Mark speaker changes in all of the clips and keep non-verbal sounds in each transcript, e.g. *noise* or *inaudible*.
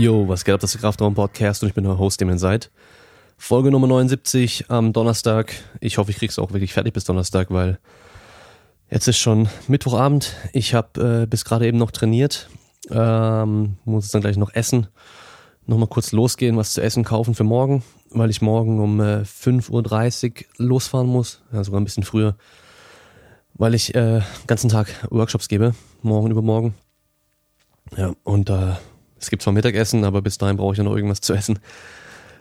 Speaker 1: Yo, was geht ab, das ist der Kraftraum Podcast und ich bin der Host, dem ihr seid. Folge Nummer 79 am Donnerstag. Ich hoffe, ich krieg's auch wirklich fertig bis Donnerstag, weil jetzt ist schon Mittwochabend. Ich habe äh, bis gerade eben noch trainiert. Ähm, muss jetzt dann gleich noch essen. Nochmal kurz losgehen, was zu essen kaufen für morgen, weil ich morgen um äh, 5.30 Uhr losfahren muss. Ja, sogar ein bisschen früher. Weil ich äh, ganzen Tag Workshops gebe, morgen übermorgen. Ja, und äh, es gibt zwar Mittagessen, aber bis dahin brauche ich ja noch irgendwas zu essen.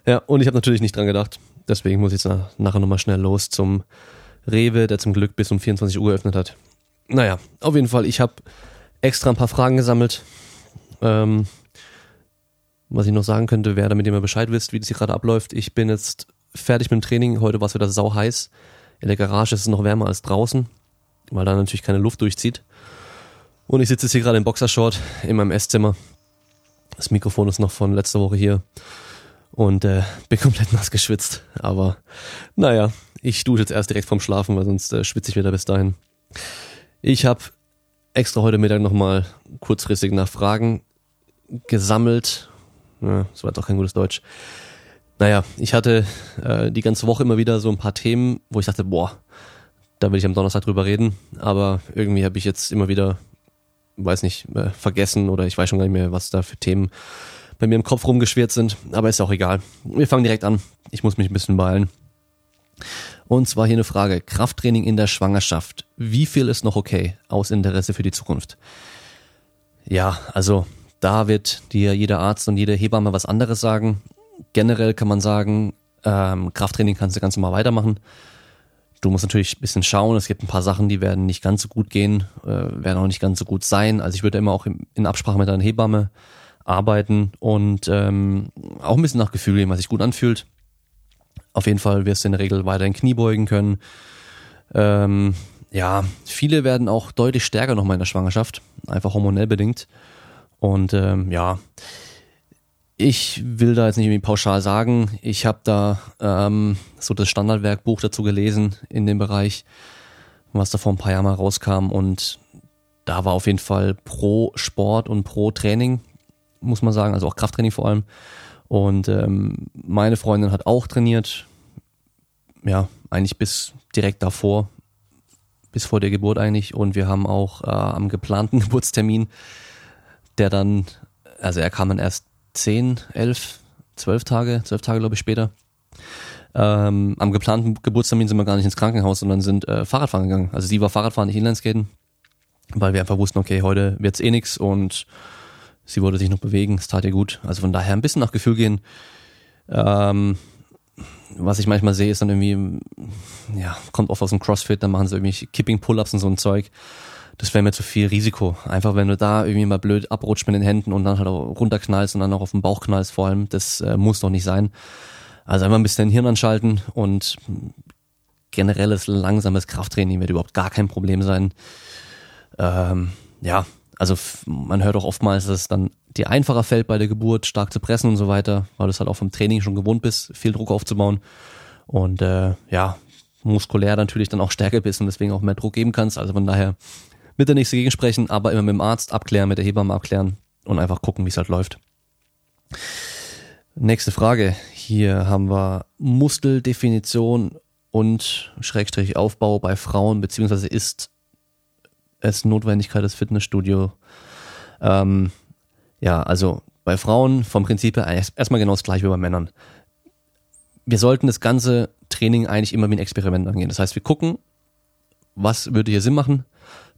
Speaker 1: Ja, und ich habe natürlich nicht dran gedacht. Deswegen muss ich jetzt nachher nochmal schnell los zum Rewe, der zum Glück bis um 24 Uhr geöffnet hat. Naja, auf jeden Fall, ich habe extra ein paar Fragen gesammelt. Ähm, was ich noch sagen könnte, wäre, damit mal Bescheid wisst, wie das hier gerade abläuft. Ich bin jetzt fertig mit dem Training. Heute war es wieder sau heiß. In der Garage ist es noch wärmer als draußen, weil da natürlich keine Luft durchzieht. Und ich sitze jetzt hier gerade im Boxershort in meinem Esszimmer. Das Mikrofon ist noch von letzter Woche hier und äh, *laughs* bin komplett nass geschwitzt. Aber naja, ich dusche jetzt erst direkt vorm Schlafen, weil sonst äh, schwitze ich wieder bis dahin. Ich habe extra heute Mittag nochmal kurzfristig nach Fragen gesammelt. Ja, das war doch kein gutes Deutsch. Naja, ich hatte äh, die ganze Woche immer wieder so ein paar Themen, wo ich dachte, boah, da will ich am Donnerstag drüber reden. Aber irgendwie habe ich jetzt immer wieder weiß nicht, äh, vergessen oder ich weiß schon gar nicht mehr, was da für Themen bei mir im Kopf rumgeschwirrt sind, aber ist auch egal. Wir fangen direkt an. Ich muss mich ein bisschen beeilen. Und zwar hier eine Frage. Krafttraining in der Schwangerschaft. Wie viel ist noch okay aus Interesse für die Zukunft? Ja, also da wird dir jeder Arzt und jede Hebamme was anderes sagen. Generell kann man sagen, ähm, Krafttraining kannst du ganz normal weitermachen. Du musst natürlich ein bisschen schauen. Es gibt ein paar Sachen, die werden nicht ganz so gut gehen, äh, werden auch nicht ganz so gut sein. Also ich würde immer auch in Absprache mit deiner Hebamme arbeiten und ähm, auch ein bisschen nach Gefühl gehen, was sich gut anfühlt. Auf jeden Fall wirst du in der Regel weiterhin Knie beugen können. Ähm, ja, viele werden auch deutlich stärker nochmal in der Schwangerschaft, einfach hormonell bedingt. Und ähm, ja, ich will da jetzt nicht irgendwie pauschal sagen. Ich habe da ähm, so das Standardwerkbuch dazu gelesen in dem Bereich, was da vor ein paar Jahren mal rauskam. Und da war auf jeden Fall pro Sport und pro Training, muss man sagen, also auch Krafttraining vor allem. Und ähm, meine Freundin hat auch trainiert, ja, eigentlich bis direkt davor, bis vor der Geburt eigentlich. Und wir haben auch äh, am geplanten *laughs* Geburtstermin, der dann, also er kam dann erst zehn, elf, zwölf Tage, zwölf Tage glaube ich später. Ähm, am geplanten Geburtstermin sind wir gar nicht ins Krankenhaus, sondern sind äh, Fahrradfahren gegangen. Also sie war Fahrradfahren, nicht Inlineskaten, weil wir einfach wussten, okay, heute wird's eh nix und sie wollte sich noch bewegen, es tat ihr gut. Also von daher ein bisschen nach Gefühl gehen. Ähm, was ich manchmal sehe, ist dann irgendwie, ja, kommt oft aus dem Crossfit, dann machen sie irgendwie Kipping Pull-Ups und so ein Zeug das wäre mir zu viel Risiko. Einfach wenn du da irgendwie mal blöd abrutscht mit den Händen und dann halt auch runterknallst und dann auch auf den Bauch knallst vor allem, das äh, muss doch nicht sein. Also einfach ein bisschen den Hirn anschalten und generelles langsames Krafttraining wird überhaupt gar kein Problem sein. Ähm, ja, also man hört auch oftmals, dass es dann dir einfacher fällt bei der Geburt, stark zu pressen und so weiter, weil du es halt auch vom Training schon gewohnt bist, viel Druck aufzubauen. Und äh, ja, muskulär natürlich dann auch stärker bist und deswegen auch mehr Druck geben kannst. Also von daher mit der nächste gegensprechen, aber immer mit dem Arzt abklären, mit der Hebamme abklären und einfach gucken, wie es halt läuft. Nächste Frage. Hier haben wir Muskeldefinition und Schrägstrich Aufbau bei Frauen, beziehungsweise ist es Notwendigkeit des Fitnessstudio. Ähm, ja, also bei Frauen vom Prinzip her erstmal genau das gleiche wie bei Männern. Wir sollten das ganze Training eigentlich immer wie ein Experiment angehen. Das heißt, wir gucken, was würde hier Sinn machen,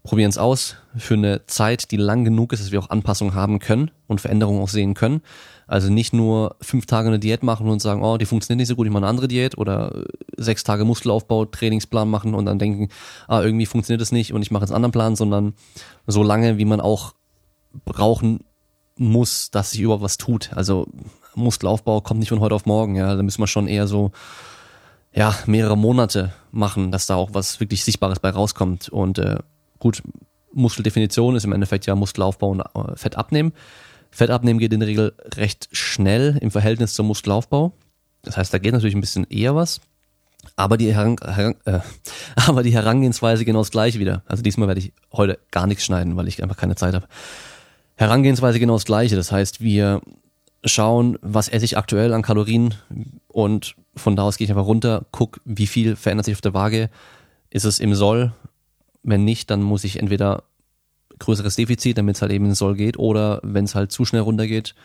Speaker 1: probieren es aus für eine Zeit, die lang genug ist, dass wir auch Anpassungen haben können und Veränderungen auch sehen können. Also nicht nur fünf Tage eine Diät machen und sagen, oh, die funktioniert nicht so gut, ich mache eine andere Diät oder sechs Tage Muskelaufbau, Trainingsplan machen und dann denken, ah, irgendwie funktioniert das nicht und ich mache jetzt einen anderen Plan, sondern so lange, wie man auch brauchen muss, dass sich überhaupt was tut. Also Muskelaufbau kommt nicht von heute auf morgen, ja, da müssen wir schon eher so ja, mehrere Monate machen, dass da auch was wirklich Sichtbares bei rauskommt. Und äh, gut, Muskeldefinition ist im Endeffekt ja Muskelaufbau und äh, Fett abnehmen. Fett abnehmen geht in der Regel recht schnell im Verhältnis zum Muskelaufbau. Das heißt, da geht natürlich ein bisschen eher was. Aber die, Heran Heran äh, *laughs* aber die Herangehensweise genau das gleiche wieder. Also diesmal werde ich heute gar nichts schneiden, weil ich einfach keine Zeit habe. Herangehensweise genau das gleiche. Das heißt, wir schauen, was esse ich aktuell an Kalorien und von da aus gehe ich einfach runter, guck, wie viel verändert sich auf der Waage. Ist es im Soll? Wenn nicht, dann muss ich entweder größeres Defizit, damit es halt eben in Soll geht, oder wenn es halt zu schnell runtergeht,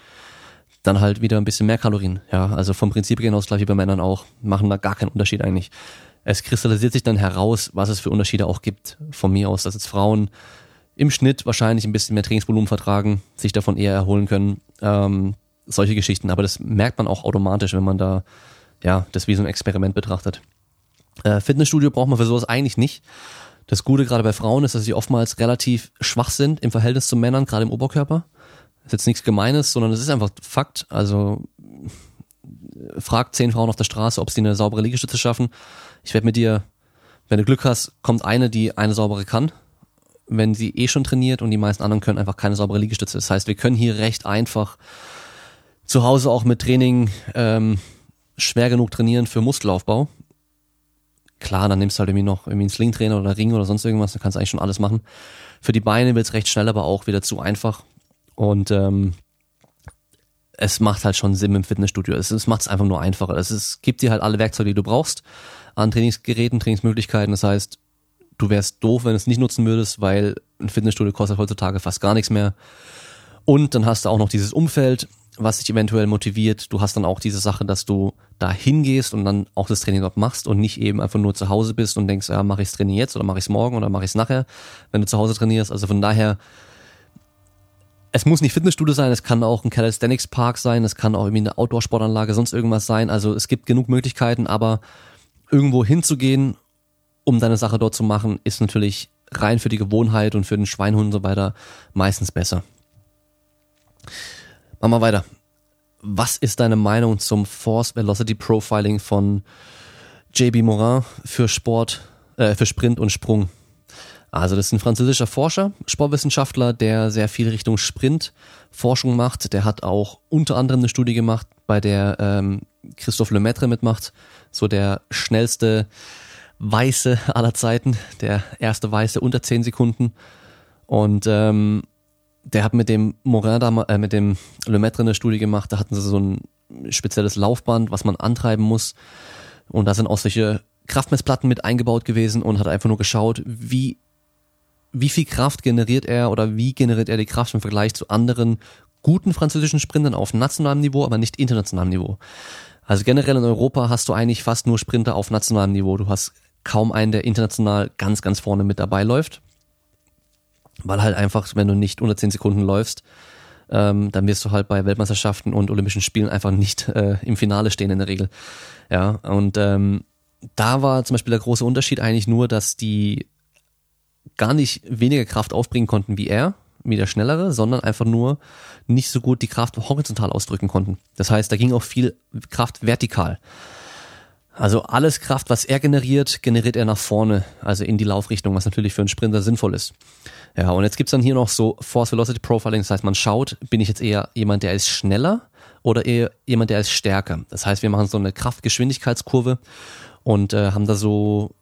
Speaker 1: dann halt wieder ein bisschen mehr Kalorien. Ja, also vom Prinzip genau das gleich wie bei Männern auch. Machen da gar keinen Unterschied eigentlich. Es kristallisiert sich dann heraus, was es für Unterschiede auch gibt. Von mir aus, dass jetzt Frauen im Schnitt wahrscheinlich ein bisschen mehr Trainingsvolumen vertragen, sich davon eher erholen können. Ähm, solche Geschichten. Aber das merkt man auch automatisch, wenn man da ja das wie so ein Experiment betrachtet. Äh, Fitnessstudio braucht man für sowas eigentlich nicht. Das Gute gerade bei Frauen ist, dass sie oftmals relativ schwach sind im Verhältnis zu Männern, gerade im Oberkörper. Das ist jetzt nichts Gemeines, sondern es ist einfach Fakt. Also frag zehn Frauen auf der Straße, ob sie eine saubere Liegestütze schaffen. Ich werde mit dir, wenn du Glück hast, kommt eine, die eine saubere kann. Wenn sie eh schon trainiert und die meisten anderen können einfach keine saubere Liegestütze. Das heißt, wir können hier recht einfach zu Hause auch mit Training ähm, schwer genug trainieren für Muskelaufbau. Klar, dann nimmst du halt irgendwie noch irgendwie einen Slingtrainer oder Ring oder sonst irgendwas, dann kannst du eigentlich schon alles machen. Für die Beine wird es recht schnell, aber auch wieder zu einfach. Und ähm, es macht halt schon Sinn im Fitnessstudio. Es, es macht es einfach nur einfacher. Es, es gibt dir halt alle Werkzeuge, die du brauchst an Trainingsgeräten, Trainingsmöglichkeiten. Das heißt, du wärst doof, wenn du es nicht nutzen würdest, weil ein Fitnessstudio kostet heutzutage fast gar nichts mehr. Und dann hast du auch noch dieses Umfeld, was dich eventuell motiviert. Du hast dann auch diese Sache, dass du da hingehst und dann auch das Training dort machst und nicht eben einfach nur zu Hause bist und denkst, ja, mache ich das Training jetzt oder mache ich es morgen oder mache ich es nachher, wenn du zu Hause trainierst. Also von daher, es muss nicht Fitnessstudio sein, es kann auch ein Calisthenics Park sein, es kann auch irgendwie eine Outdoor-Sportanlage, sonst irgendwas sein. Also es gibt genug Möglichkeiten, aber irgendwo hinzugehen, um deine Sache dort zu machen, ist natürlich rein für die Gewohnheit und für den Schweinhund und so weiter meistens besser. Machen wir weiter. Was ist deine Meinung zum Force Velocity Profiling von JB Morin für Sport, äh, für Sprint und Sprung? Also das ist ein französischer Forscher, Sportwissenschaftler, der sehr viel Richtung Sprint Forschung macht. Der hat auch unter anderem eine Studie gemacht, bei der ähm, Christophe Lemaitre mitmacht, so der schnellste Weiße aller Zeiten, der erste Weiße unter 10 Sekunden. Und ähm, der hat mit dem Morin da, äh, mit dem Lemaitre eine Studie gemacht, da hatten sie so ein spezielles Laufband, was man antreiben muss. Und da sind auch solche Kraftmessplatten mit eingebaut gewesen und hat einfach nur geschaut, wie, wie viel Kraft generiert er oder wie generiert er die Kraft im Vergleich zu anderen guten französischen Sprintern auf nationalem Niveau, aber nicht internationalem Niveau. Also generell in Europa hast du eigentlich fast nur Sprinter auf nationalem Niveau. Du hast kaum einen, der international ganz, ganz vorne mit dabei läuft weil halt einfach, wenn du nicht unter 10 Sekunden läufst, ähm, dann wirst du halt bei Weltmeisterschaften und Olympischen Spielen einfach nicht äh, im Finale stehen in der Regel. Ja, und ähm, da war zum Beispiel der große Unterschied eigentlich nur, dass die gar nicht weniger Kraft aufbringen konnten wie er, wie der Schnellere, sondern einfach nur nicht so gut die Kraft horizontal ausdrücken konnten. Das heißt, da ging auch viel Kraft vertikal. Also alles Kraft, was er generiert, generiert er nach vorne, also in die Laufrichtung, was natürlich für einen Sprinter sinnvoll ist. Ja, und jetzt gibt's dann hier noch so Force Velocity Profiling, das heißt, man schaut, bin ich jetzt eher jemand, der ist schneller oder eher jemand, der ist stärker. Das heißt, wir machen so eine Kraftgeschwindigkeitskurve und äh, haben da so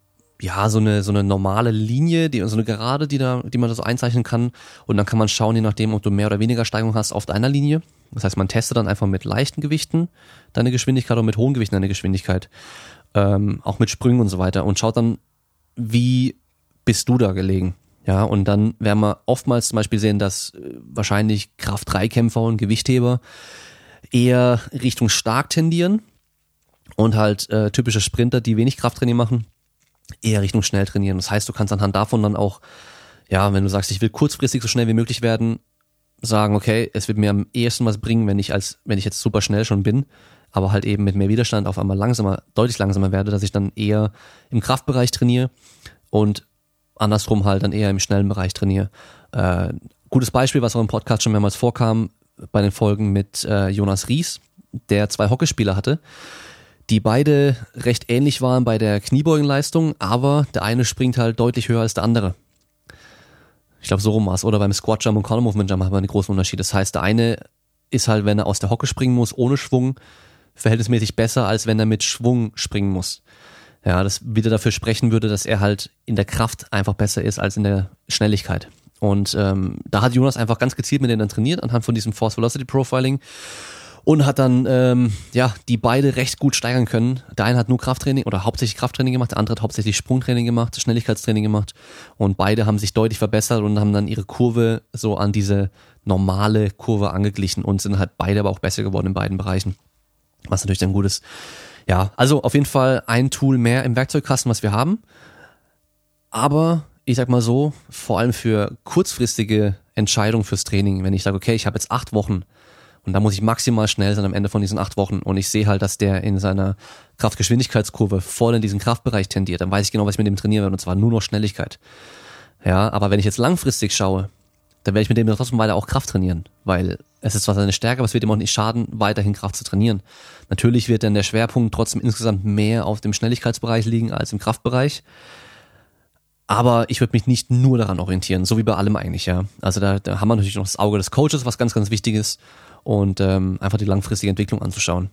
Speaker 1: ja, so eine, so eine normale Linie, die, so eine Gerade, die da, die man da so einzeichnen kann. Und dann kann man schauen, je nachdem, ob du mehr oder weniger Steigung hast auf deiner Linie. Das heißt, man testet dann einfach mit leichten Gewichten deine Geschwindigkeit oder mit hohen Gewichten deine Geschwindigkeit. Ähm, auch mit Sprüngen und so weiter. Und schaut dann, wie bist du da gelegen? Ja, und dann werden wir oftmals zum Beispiel sehen, dass äh, wahrscheinlich Kraft-3-Kämpfer und Gewichtheber eher Richtung stark tendieren und halt äh, typische Sprinter, die wenig Krafttraining machen, eher Richtung schnell trainieren. Das heißt, du kannst anhand davon dann auch, ja, wenn du sagst, ich will kurzfristig so schnell wie möglich werden, sagen, okay, es wird mir am ehesten was bringen, wenn ich als, wenn ich jetzt super schnell schon bin, aber halt eben mit mehr Widerstand auf einmal langsamer, deutlich langsamer werde, dass ich dann eher im Kraftbereich trainiere und andersrum halt dann eher im schnellen Bereich trainiere. Äh, gutes Beispiel, was auch im Podcast schon mehrmals vorkam, bei den Folgen mit äh, Jonas Ries, der zwei Hockeyspieler hatte, die beide recht ähnlich waren bei der Kniebeugenleistung, aber der eine springt halt deutlich höher als der andere. Ich glaube, so rum war Oder beim Squat Jump und Column Movement Jump haben wir einen großen Unterschied. Das heißt, der eine ist halt, wenn er aus der Hocke springen muss, ohne Schwung, verhältnismäßig besser, als wenn er mit Schwung springen muss. Ja, das wieder dafür sprechen würde, dass er halt in der Kraft einfach besser ist als in der Schnelligkeit. Und ähm, da hat Jonas einfach ganz gezielt mit denen dann trainiert, anhand von diesem Force Velocity Profiling und hat dann ähm, ja die beide recht gut steigern können. Der eine hat nur Krafttraining oder hauptsächlich Krafttraining gemacht, der andere hat hauptsächlich Sprungtraining gemacht, Schnelligkeitstraining gemacht und beide haben sich deutlich verbessert und haben dann ihre Kurve so an diese normale Kurve angeglichen und sind halt beide aber auch besser geworden in beiden Bereichen, was natürlich dann gut ist. Ja, also auf jeden Fall ein Tool mehr im Werkzeugkasten, was wir haben. Aber ich sag mal so, vor allem für kurzfristige Entscheidungen fürs Training, wenn ich sage, okay, ich habe jetzt acht Wochen und da muss ich maximal schnell sein am Ende von diesen acht Wochen und ich sehe halt, dass der in seiner Kraftgeschwindigkeitskurve voll in diesen Kraftbereich tendiert, dann weiß ich genau, was ich mit dem trainieren werde und zwar nur noch Schnelligkeit. Ja, aber wenn ich jetzt langfristig schaue, dann werde ich mit dem trotzdem weiter auch Kraft trainieren, weil es ist zwar seine Stärke, aber es wird ihm auch nicht schaden, weiterhin Kraft zu trainieren. Natürlich wird dann der Schwerpunkt trotzdem insgesamt mehr auf dem Schnelligkeitsbereich liegen als im Kraftbereich. Aber ich würde mich nicht nur daran orientieren, so wie bei allem eigentlich, ja. Also da, da haben wir natürlich noch das Auge des Coaches, was ganz, ganz wichtig ist und ähm, einfach die langfristige Entwicklung anzuschauen.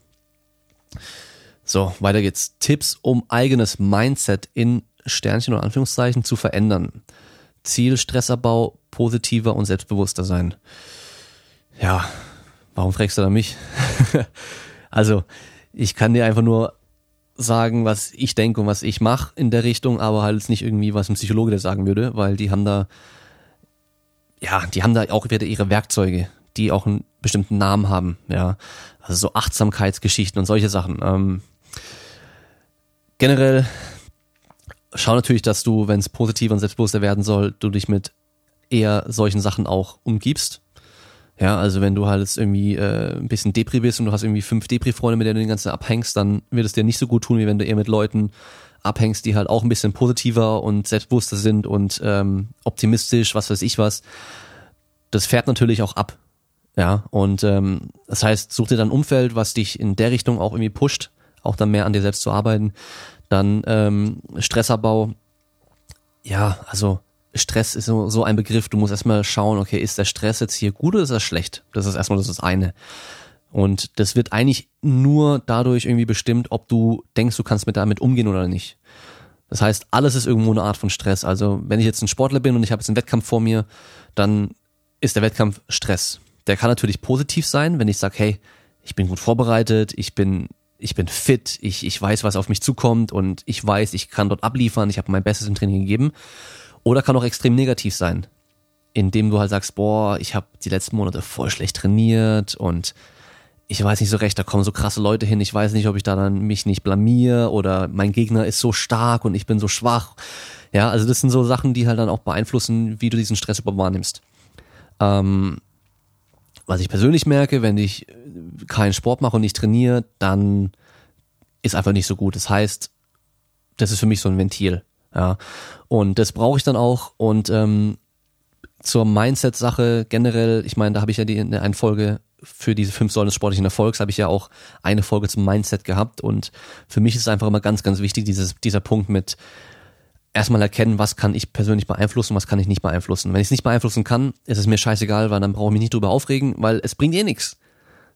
Speaker 1: So, weiter geht's. Tipps, um eigenes Mindset in Sternchen oder Anführungszeichen zu verändern. Ziel, Stressabbau, positiver und selbstbewusster sein. Ja, warum fragst du da mich? *laughs* also, ich kann dir einfach nur sagen, was ich denke und was ich mache in der Richtung, aber halt nicht irgendwie, was ein Psychologe dir sagen würde, weil die haben da, ja, die haben da auch wieder ihre Werkzeuge die auch einen bestimmten Namen haben, ja. Also so Achtsamkeitsgeschichten und solche Sachen. Ähm, generell schau natürlich, dass du, wenn es positiver und selbstbewusster werden soll, du dich mit eher solchen Sachen auch umgibst. Ja, also wenn du halt jetzt irgendwie äh, ein bisschen Depri bist und du hast irgendwie fünf Depri-Freunde, mit denen du den ganzen abhängst, dann wird es dir nicht so gut tun, wie wenn du eher mit Leuten abhängst, die halt auch ein bisschen positiver und selbstbewusster sind und ähm, optimistisch, was weiß ich was. Das fährt natürlich auch ab. Ja, und ähm, das heißt, such dir dann ein Umfeld, was dich in der Richtung auch irgendwie pusht, auch dann mehr an dir selbst zu arbeiten. Dann ähm, Stressabbau. Ja, also Stress ist so, so ein Begriff. Du musst erstmal schauen, okay, ist der Stress jetzt hier gut oder ist er schlecht? Das ist erstmal das, das eine. Und das wird eigentlich nur dadurch irgendwie bestimmt, ob du denkst, du kannst mit damit umgehen oder nicht. Das heißt, alles ist irgendwo eine Art von Stress. Also wenn ich jetzt ein Sportler bin und ich habe jetzt einen Wettkampf vor mir, dann ist der Wettkampf Stress der kann natürlich positiv sein, wenn ich sage, hey, ich bin gut vorbereitet, ich bin ich bin fit, ich, ich weiß, was auf mich zukommt und ich weiß, ich kann dort abliefern, ich habe mein Bestes im Training gegeben. Oder kann auch extrem negativ sein, indem du halt sagst, boah, ich habe die letzten Monate voll schlecht trainiert und ich weiß nicht so recht, da kommen so krasse Leute hin, ich weiß nicht, ob ich da dann mich nicht blamier oder mein Gegner ist so stark und ich bin so schwach. Ja, also das sind so Sachen, die halt dann auch beeinflussen, wie du diesen Stress überhaupt wahrnimmst. Ähm, was ich persönlich merke, wenn ich keinen Sport mache und nicht trainiere, dann ist einfach nicht so gut. Das heißt, das ist für mich so ein Ventil. Ja. Und das brauche ich dann auch. Und ähm, zur Mindset-Sache generell, ich meine, da habe ich ja die in einer Folge für diese fünf Säulen des sportlichen Erfolgs, habe ich ja auch eine Folge zum Mindset gehabt. Und für mich ist einfach immer ganz, ganz wichtig, dieses, dieser Punkt mit erstmal erkennen, was kann ich persönlich beeinflussen, was kann ich nicht beeinflussen. Wenn ich es nicht beeinflussen kann, ist es mir scheißegal, weil dann brauche ich mich nicht drüber aufregen, weil es bringt eh nichts.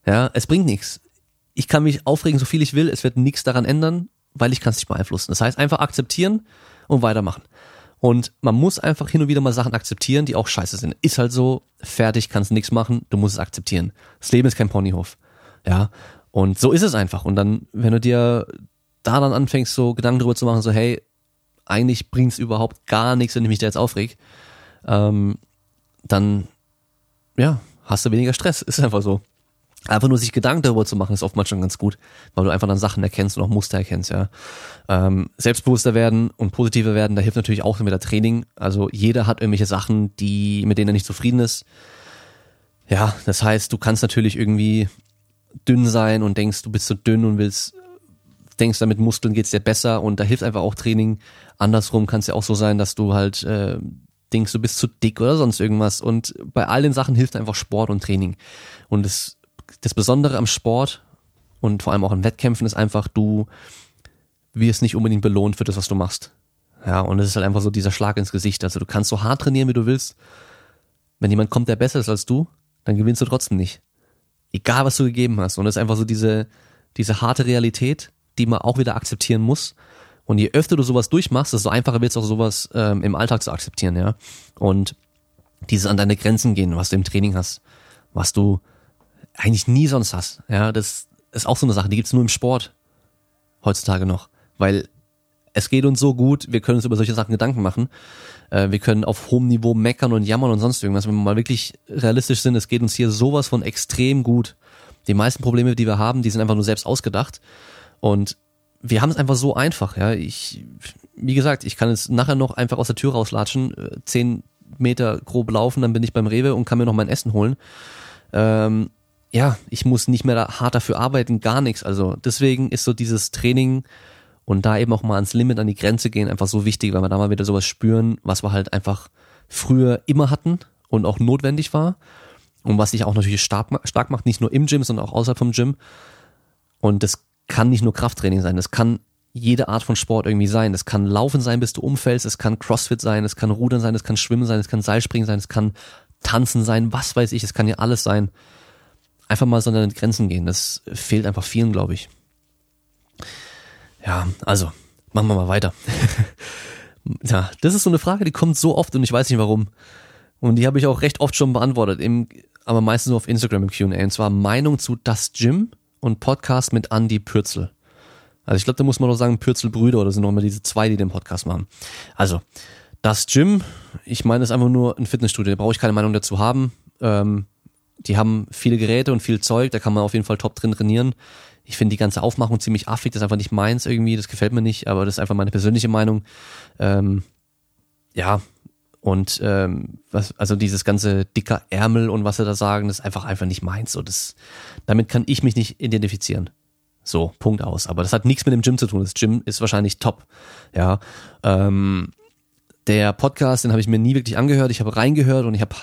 Speaker 1: Ja, es bringt nichts. Ich kann mich aufregen, so viel ich will, es wird nichts daran ändern, weil ich kann es nicht beeinflussen. Das heißt, einfach akzeptieren und weitermachen. Und man muss einfach hin und wieder mal Sachen akzeptieren, die auch scheiße sind. Ist halt so, fertig, kannst nichts machen, du musst es akzeptieren. Das Leben ist kein Ponyhof. Ja. Und so ist es einfach. Und dann, wenn du dir da dann anfängst, so Gedanken drüber zu machen, so, hey, eigentlich bringt es überhaupt gar nichts, wenn ich mich da jetzt aufreg, ähm, dann ja, hast du weniger Stress. Ist einfach so. Einfach nur sich Gedanken darüber zu machen, ist oftmals schon ganz gut, weil du einfach dann Sachen erkennst und auch Muster erkennst, ja. Ähm, selbstbewusster werden und positiver werden, da hilft natürlich auch mit der Training. Also jeder hat irgendwelche Sachen, die, mit denen er nicht zufrieden ist. Ja, das heißt, du kannst natürlich irgendwie dünn sein und denkst, du bist so dünn und willst denkst, damit Muskeln geht's dir besser und da hilft einfach auch Training. Andersrum kann es ja auch so sein, dass du halt äh, denkst, du bist zu dick oder sonst irgendwas. Und bei all den Sachen hilft einfach Sport und Training. Und das, das Besondere am Sport und vor allem auch an Wettkämpfen ist einfach, du wirst nicht unbedingt belohnt für das, was du machst. Ja, und es ist halt einfach so dieser Schlag ins Gesicht. Also du kannst so hart trainieren, wie du willst. Wenn jemand kommt, der besser ist als du, dann gewinnst du trotzdem nicht. Egal, was du gegeben hast. Und es ist einfach so diese, diese harte Realität, die man auch wieder akzeptieren muss. Und je öfter du sowas durchmachst, desto einfacher wird es auch sowas ähm, im Alltag zu akzeptieren, ja. Und dieses an deine Grenzen gehen, was du im Training hast, was du eigentlich nie sonst hast. Ja, das ist auch so eine Sache, die gibt's nur im Sport heutzutage noch, weil es geht uns so gut, wir können uns über solche Sachen Gedanken machen. Äh, wir können auf hohem Niveau meckern und jammern und sonst irgendwas. Wenn wir mal wirklich realistisch sind, es geht uns hier sowas von extrem gut. Die meisten Probleme, die wir haben, die sind einfach nur selbst ausgedacht. Und wir haben es einfach so einfach, ja. Ich, wie gesagt, ich kann jetzt nachher noch einfach aus der Tür rauslatschen, äh, zehn Meter grob laufen, dann bin ich beim Rewe und kann mir noch mein Essen holen. Ähm, ja, ich muss nicht mehr da hart dafür arbeiten, gar nichts. Also deswegen ist so dieses Training und da eben auch mal ans Limit, an die Grenze gehen, einfach so wichtig, weil wir da mal wieder sowas spüren, was wir halt einfach früher immer hatten und auch notwendig war und was sich auch natürlich stark, stark macht, nicht nur im Gym, sondern auch außerhalb vom Gym. Und das kann nicht nur Krafttraining sein, das kann jede Art von Sport irgendwie sein. Das kann Laufen sein, bis du umfällst, es kann Crossfit sein, es kann Rudern sein, es kann Schwimmen sein, es kann Seilspringen sein, es kann Tanzen sein, was weiß ich, es kann ja alles sein. Einfach mal so an die Grenzen gehen, das fehlt einfach vielen, glaube ich. Ja, also, machen wir mal weiter. *laughs* ja, das ist so eine Frage, die kommt so oft und ich weiß nicht warum. Und die habe ich auch recht oft schon beantwortet, im, aber meistens nur auf Instagram im Q&A. Und zwar Meinung zu Das Gym und Podcast mit Andy Pürzel. Also ich glaube, da muss man doch sagen Pürzelbrüder oder sind noch immer diese zwei, die den Podcast machen. Also, Das Gym, ich meine, ist einfach nur ein Fitnessstudio, da brauche ich keine Meinung dazu haben. Ähm, die haben viele Geräte und viel Zeug, da kann man auf jeden Fall top drin trainieren. Ich finde die ganze Aufmachung ziemlich affig, das ist einfach nicht meins irgendwie, das gefällt mir nicht, aber das ist einfach meine persönliche Meinung. Ähm, ja, und ähm, was, also dieses ganze dicker Ärmel und was sie da sagen, das ist einfach einfach nicht meins. So, das, damit kann ich mich nicht identifizieren. So, Punkt aus. Aber das hat nichts mit dem Gym zu tun. Das Gym ist wahrscheinlich top. Ja. Ähm, der Podcast, den habe ich mir nie wirklich angehört. Ich habe reingehört und ich habe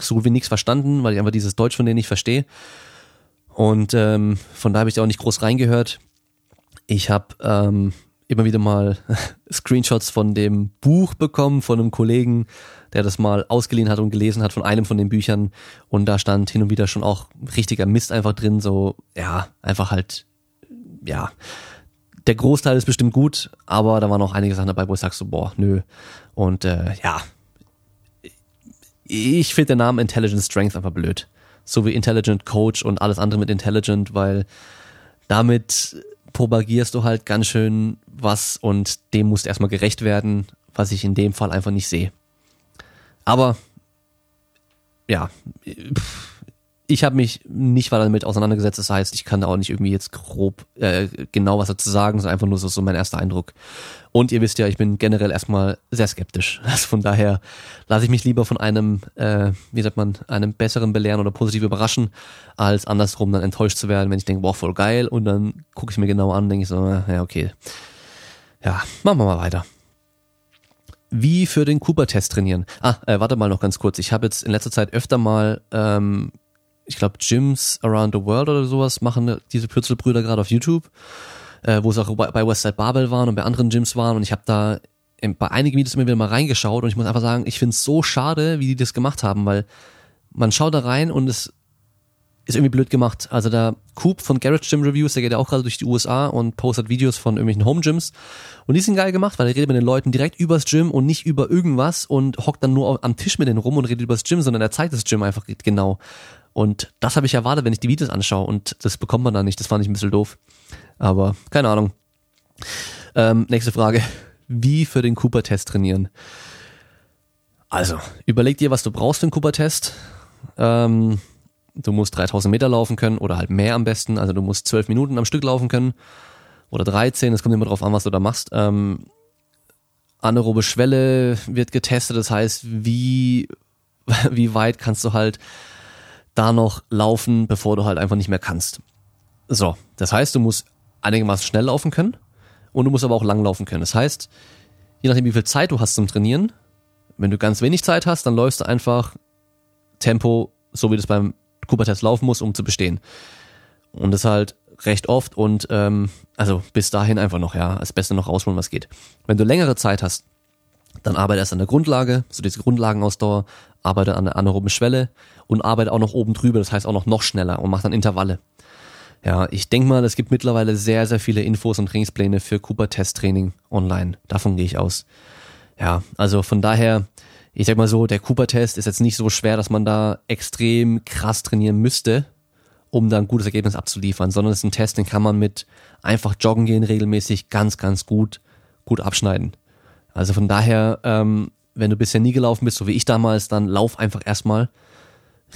Speaker 1: so wie nichts verstanden, weil ich einfach dieses Deutsch von denen nicht verstehe. Und ähm, von da habe ich da auch nicht groß reingehört. Ich habe ähm, immer wieder mal *laughs* Screenshots von dem Buch bekommen von einem Kollegen, der das mal ausgeliehen hat und gelesen hat von einem von den Büchern. Und da stand hin und wieder schon auch richtiger Mist einfach drin. So, ja, einfach halt, ja. Der Großteil ist bestimmt gut, aber da waren auch einige Sachen dabei, wo ich sag so, boah, nö. Und äh, ja, ich finde den Namen Intelligent Strength einfach blöd so wie Intelligent Coach und alles andere mit Intelligent, weil damit propagierst du halt ganz schön was und dem musst erstmal gerecht werden, was ich in dem Fall einfach nicht sehe. Aber ja, ich habe mich nicht weiter damit auseinandergesetzt. Das heißt, ich kann da auch nicht irgendwie jetzt grob äh, genau was dazu sagen, sondern einfach nur so, so mein erster Eindruck. Und ihr wisst ja, ich bin generell erstmal sehr skeptisch. *laughs* Also von daher lasse ich mich lieber von einem, äh, wie sagt man, einem besseren belehren oder positiv überraschen, als andersrum dann enttäuscht zu werden, wenn ich denke, boah, voll geil. Und dann gucke ich mir genau an, denke ich so, ja, okay. Ja, machen wir mal weiter wie für den Cooper-Test trainieren. Ah, äh, warte mal noch ganz kurz. Ich habe jetzt in letzter Zeit öfter mal ähm, ich glaube, Gyms Around the World oder sowas machen diese Pürzelbrüder gerade auf YouTube, äh, wo sie auch bei Westside Barbell waren und bei anderen Gyms waren und ich habe da bei einigen Videos immer wieder mal reingeschaut und ich muss einfach sagen, ich finde es so schade, wie die das gemacht haben, weil man schaut da rein und es ist irgendwie blöd gemacht. Also der Coop von Garage Gym Reviews, der geht ja auch gerade durch die USA und postet Videos von irgendwelchen Home Gyms. Und die sind geil gemacht, weil er redet mit den Leuten direkt übers Gym und nicht über irgendwas und hockt dann nur am Tisch mit denen rum und redet übers Gym, sondern er zeigt das Gym einfach genau. Und das habe ich erwartet, wenn ich die Videos anschaue und das bekommt man da nicht. Das fand ich ein bisschen doof. Aber keine Ahnung. Ähm, nächste Frage. Wie für den Cooper-Test trainieren? Also, überleg dir, was du brauchst für den Cooper-Test. Ähm, du musst 3000 Meter laufen können oder halt mehr am besten. Also du musst 12 Minuten am Stück laufen können oder 13. Es kommt immer drauf an, was du da machst. Ähm, anaerobe Schwelle wird getestet. Das heißt, wie, *laughs* wie weit kannst du halt da noch laufen, bevor du halt einfach nicht mehr kannst. So, das heißt, du musst einigermaßen schnell laufen können und du musst aber auch lang laufen können. Das heißt, je nachdem, wie viel Zeit du hast zum Trainieren, wenn du ganz wenig Zeit hast, dann läufst du einfach Tempo, so wie das beim Cooper-Test laufen muss, um zu bestehen. Und das halt recht oft und ähm, also bis dahin einfach noch, ja, als Beste noch rausholen, was geht. Wenn du längere Zeit hast, dann arbeite erst an der Grundlage, so diese Grundlagenausdauer, arbeite an der anaeroben Schwelle und arbeite auch noch oben drüber, das heißt auch noch noch schneller und mache dann Intervalle. Ja, ich denke mal, es gibt mittlerweile sehr, sehr viele Infos und Trainingspläne für Cooper-Test-Training online. Davon gehe ich aus. Ja, also von daher, ich sag mal so, der Cooper-Test ist jetzt nicht so schwer, dass man da extrem krass trainieren müsste, um da ein gutes Ergebnis abzuliefern, sondern es ist ein Test, den kann man mit einfach joggen gehen regelmäßig ganz, ganz gut, gut abschneiden. Also von daher, ähm, wenn du bisher nie gelaufen bist, so wie ich damals, dann lauf einfach erstmal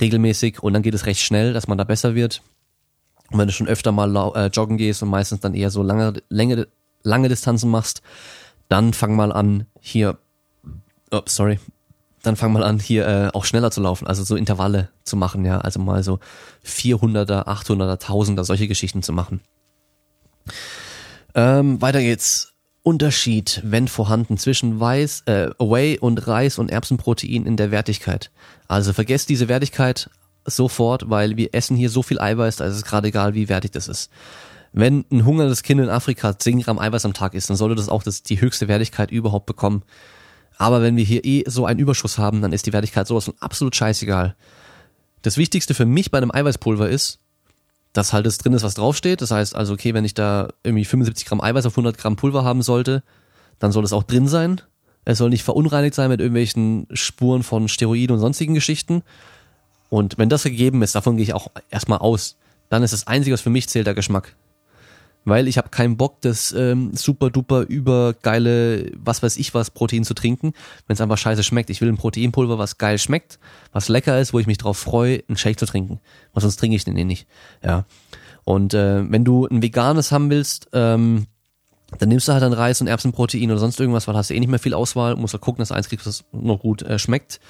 Speaker 1: regelmäßig und dann geht es recht schnell, dass man da besser wird. Und wenn du schon öfter mal äh, joggen gehst und meistens dann eher so lange, lange, lange Distanzen machst, dann fang mal an, hier, oh, sorry, dann fang mal an, hier äh, auch schneller zu laufen, also so Intervalle zu machen, ja, also mal so 400er, 800er, 1000er, solche Geschichten zu machen. Ähm, weiter geht's. Unterschied, wenn vorhanden, zwischen Weiß, äh, Whey und Reis und Erbsenprotein in der Wertigkeit. Also vergesst diese Wertigkeit sofort, weil wir essen hier so viel Eiweiß, ist es gerade egal, wie wertig das ist. Wenn ein hungerndes Kind in Afrika 10 Gramm Eiweiß am Tag isst, dann sollte das auch das, die höchste Wertigkeit überhaupt bekommen. Aber wenn wir hier eh so einen Überschuss haben, dann ist die Wertigkeit sowas von absolut scheißegal. Das Wichtigste für mich bei einem Eiweißpulver ist, dass halt das drin ist, was draufsteht. Das heißt also, okay, wenn ich da irgendwie 75 Gramm Eiweiß auf 100 Gramm Pulver haben sollte, dann soll es auch drin sein. Es soll nicht verunreinigt sein mit irgendwelchen Spuren von Steroiden und sonstigen Geschichten. Und wenn das gegeben ist, davon gehe ich auch erstmal aus, dann ist das Einzige, was für mich zählt, der Geschmack weil ich habe keinen Bock, das ähm, super duper übergeile, was weiß ich was, Protein zu trinken, wenn es einfach scheiße schmeckt. Ich will ein Proteinpulver, was geil schmeckt, was lecker ist, wo ich mich drauf freue, einen Shake zu trinken. Was sonst trinke ich den eh nicht. Ja. Und äh, wenn du ein veganes haben willst, ähm, dann nimmst du halt dann Reis und Erbsenprotein oder sonst irgendwas, weil hast du eh nicht mehr viel Auswahl, musst halt gucken, dass du eins kriegst, das noch gut äh, schmeckt.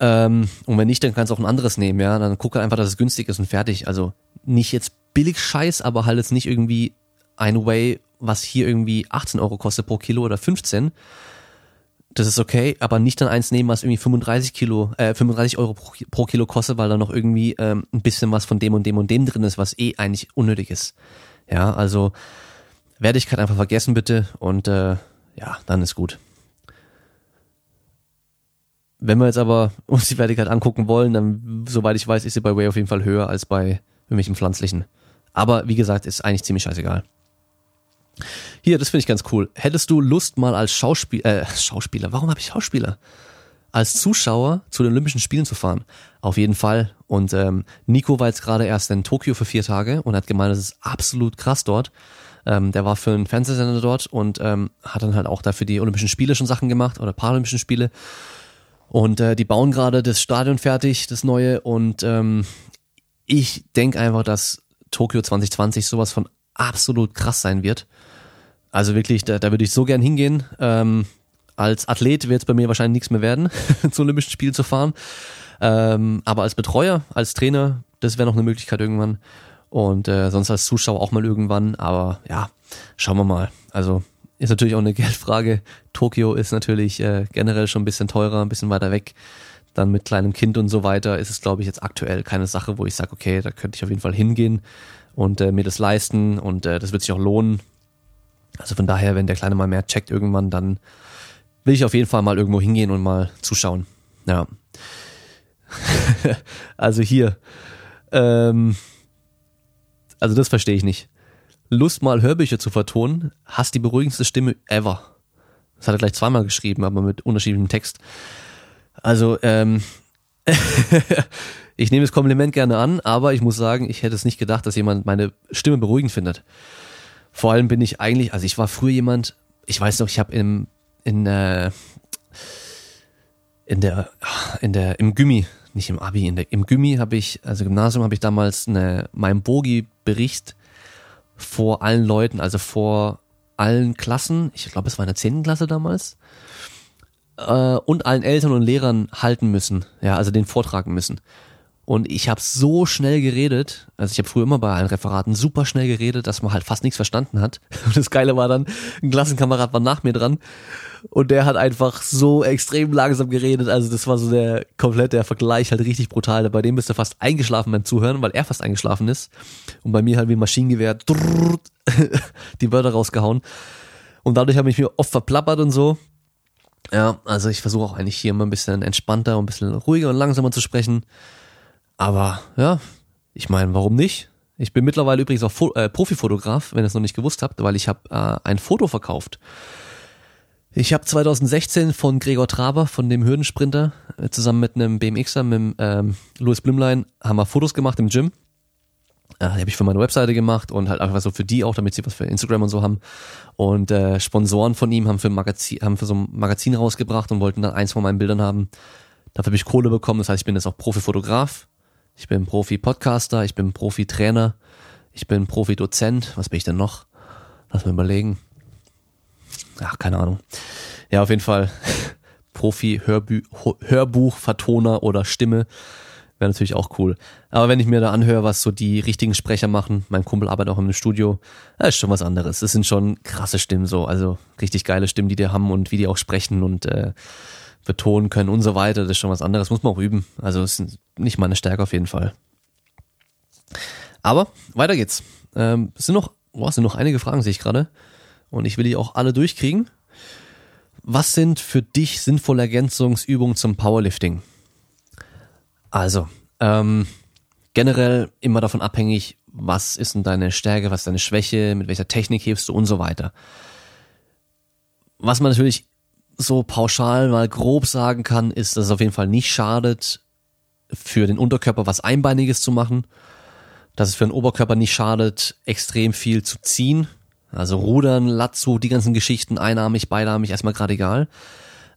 Speaker 1: Ähm, und wenn nicht, dann kannst du auch ein anderes nehmen, ja. Dann gucke einfach, dass es günstig ist und fertig. Also nicht jetzt billig Scheiß, aber halt jetzt nicht irgendwie ein Way, was hier irgendwie 18 Euro kostet pro Kilo oder 15. Das ist okay, aber nicht dann eins nehmen, was irgendwie 35 Kilo, äh, 35 Euro pro, pro Kilo kostet, weil da noch irgendwie ähm, ein bisschen was von dem und dem und dem drin ist, was eh eigentlich unnötig ist. Ja, also Wertigkeit einfach vergessen bitte und äh, ja, dann ist gut. Wenn wir jetzt aber *laughs* uns die Wertigkeit angucken wollen, dann, soweit ich weiß, ist sie bei Way auf jeden Fall höher als bei irgendwelchen pflanzlichen. Aber wie gesagt, ist eigentlich ziemlich scheißegal. Hier, das finde ich ganz cool. Hättest du Lust mal als Schauspieler, äh, Schauspieler, warum habe ich Schauspieler? Als Zuschauer zu den Olympischen Spielen zu fahren? Auf jeden Fall. Und ähm, Nico war jetzt gerade erst in Tokio für vier Tage und hat gemeint, das ist absolut krass dort. Ähm, der war für einen Fernsehsender dort und ähm, hat dann halt auch dafür die Olympischen Spiele schon Sachen gemacht oder Paralympischen Spiele. Und äh, die bauen gerade das Stadion fertig, das neue. Und ähm, ich denke einfach, dass Tokio 2020 sowas von absolut krass sein wird. Also wirklich, da, da würde ich so gern hingehen. Ähm, als Athlet wird es bei mir wahrscheinlich nichts mehr werden, *laughs* zu Olympischen Spielen zu fahren. Ähm, aber als Betreuer, als Trainer, das wäre noch eine Möglichkeit irgendwann. Und äh, sonst als Zuschauer auch mal irgendwann. Aber ja, schauen wir mal. Also ist natürlich auch eine *laughs* Geldfrage. Tokio ist natürlich äh, generell schon ein bisschen teurer, ein bisschen weiter weg dann mit kleinem Kind und so weiter, ist es, glaube ich, jetzt aktuell keine Sache, wo ich sage, okay, da könnte ich auf jeden Fall hingehen und äh, mir das leisten und äh, das wird sich auch lohnen. Also von daher, wenn der Kleine mal mehr checkt irgendwann, dann will ich auf jeden Fall mal irgendwo hingehen und mal zuschauen. Ja. *laughs* also hier. Ähm, also das verstehe ich nicht. Lust mal Hörbücher zu vertonen, hast die beruhigendste Stimme ever. Das hat er gleich zweimal geschrieben, aber mit unterschiedlichem Text. Also, ähm, *laughs* ich nehme das Kompliment gerne an, aber ich muss sagen, ich hätte es nicht gedacht, dass jemand meine Stimme beruhigend findet. Vor allem bin ich eigentlich, also ich war früher jemand, ich weiß noch, ich habe im in äh, in der in der im Gummi, nicht im Abi, in der im Gummi habe ich, also Gymnasium habe ich damals eine meinen Bogi Bericht vor allen Leuten, also vor allen Klassen, ich glaube, es war in der zehnten Klasse damals, äh, und allen Eltern und Lehrern halten müssen, ja, also den vortragen müssen. Und ich habe so schnell geredet, also ich habe früher immer bei allen Referaten super schnell geredet, dass man halt fast nichts verstanden hat. Und *laughs* das Geile war dann, ein Klassenkamerad war nach mir dran und der hat einfach so extrem langsam geredet. Also das war so der komplette Vergleich halt richtig brutal. Bei dem bist du fast eingeschlafen beim Zuhören, weil er fast eingeschlafen ist. Und bei mir halt wie ein Maschinengewehr *laughs* die Wörter rausgehauen. Und dadurch habe ich mir oft verplappert und so. Ja, also ich versuche auch eigentlich hier immer ein bisschen entspannter und ein bisschen ruhiger und langsamer zu sprechen. Aber ja, ich meine, warum nicht? Ich bin mittlerweile übrigens auch Fo äh, Profifotograf, wenn ihr es noch nicht gewusst habt, weil ich habe äh, ein Foto verkauft. Ich habe 2016 von Gregor Traber, von dem Hürdensprinter, äh, zusammen mit einem BMXer, mit dem ähm, Louis Blümlein, haben wir Fotos gemacht im Gym. Äh, die habe ich für meine Webseite gemacht und halt einfach so für die auch, damit sie was für Instagram und so haben. Und äh, Sponsoren von ihm haben für, Magazin, haben für so ein Magazin rausgebracht und wollten dann eins von meinen Bildern haben. Dafür habe ich Kohle bekommen. Das heißt, ich bin jetzt auch Profi-Fotograf, ich bin Profi-Podcaster, ich bin Profi-Trainer, ich bin Profi-Dozent. Was bin ich denn noch? Lass mal überlegen. Ach, keine Ahnung. Ja, auf jeden Fall *laughs* Profi-Hörbuch-Vertoner oder Stimme. Wäre natürlich auch cool. Aber wenn ich mir da anhöre, was so die richtigen Sprecher machen, mein Kumpel arbeitet auch im Studio, das ist schon was anderes. Das sind schon krasse Stimmen so, also richtig geile Stimmen, die die haben und wie die auch sprechen und äh, betonen können und so weiter. Das ist schon was anderes, muss man auch üben. Also ist nicht meine Stärke auf jeden Fall. Aber weiter geht's. Ähm, sind noch, boah, es sind noch einige Fragen, sehe ich gerade. Und ich will die auch alle durchkriegen. Was sind für dich sinnvolle Ergänzungsübungen zum Powerlifting? Also, ähm, generell immer davon abhängig, was ist denn deine Stärke, was ist deine Schwäche, mit welcher Technik hebst du und so weiter. Was man natürlich so pauschal mal grob sagen kann, ist, dass es auf jeden Fall nicht schadet, für den Unterkörper was Einbeiniges zu machen, dass es für den Oberkörper nicht schadet, extrem viel zu ziehen, also Rudern, Latzug, die ganzen Geschichten, einarmig, beidarmig, erstmal gerade egal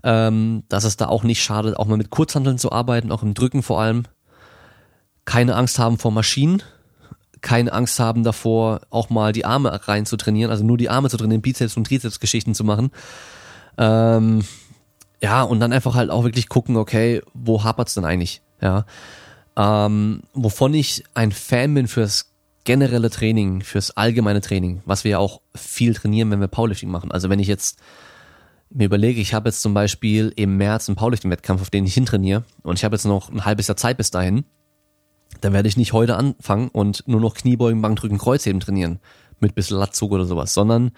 Speaker 1: ähm, dass es da auch nicht schadet, auch mal mit Kurzhanteln zu arbeiten, auch im Drücken vor allem. Keine Angst haben vor Maschinen, keine Angst haben davor, auch mal die Arme rein zu trainieren, also nur die Arme zu trainieren, Bizeps und Trizeps Geschichten zu machen. Ähm, ja, und dann einfach halt auch wirklich gucken, okay, wo hapert's denn eigentlich? Ja. Ähm, wovon ich ein Fan bin fürs generelle Training, fürs allgemeine Training, was wir ja auch viel trainieren, wenn wir Powerlifting machen. Also wenn ich jetzt mir überlege, ich habe jetzt zum Beispiel im März einen Powerlifting-Wettkampf, auf den ich hintrainiere und ich habe jetzt noch ein halbes Jahr Zeit bis dahin, dann werde ich nicht heute anfangen und nur noch Kniebeugen, Bankdrücken, Kreuzheben trainieren mit bisschen Latzug oder sowas, sondern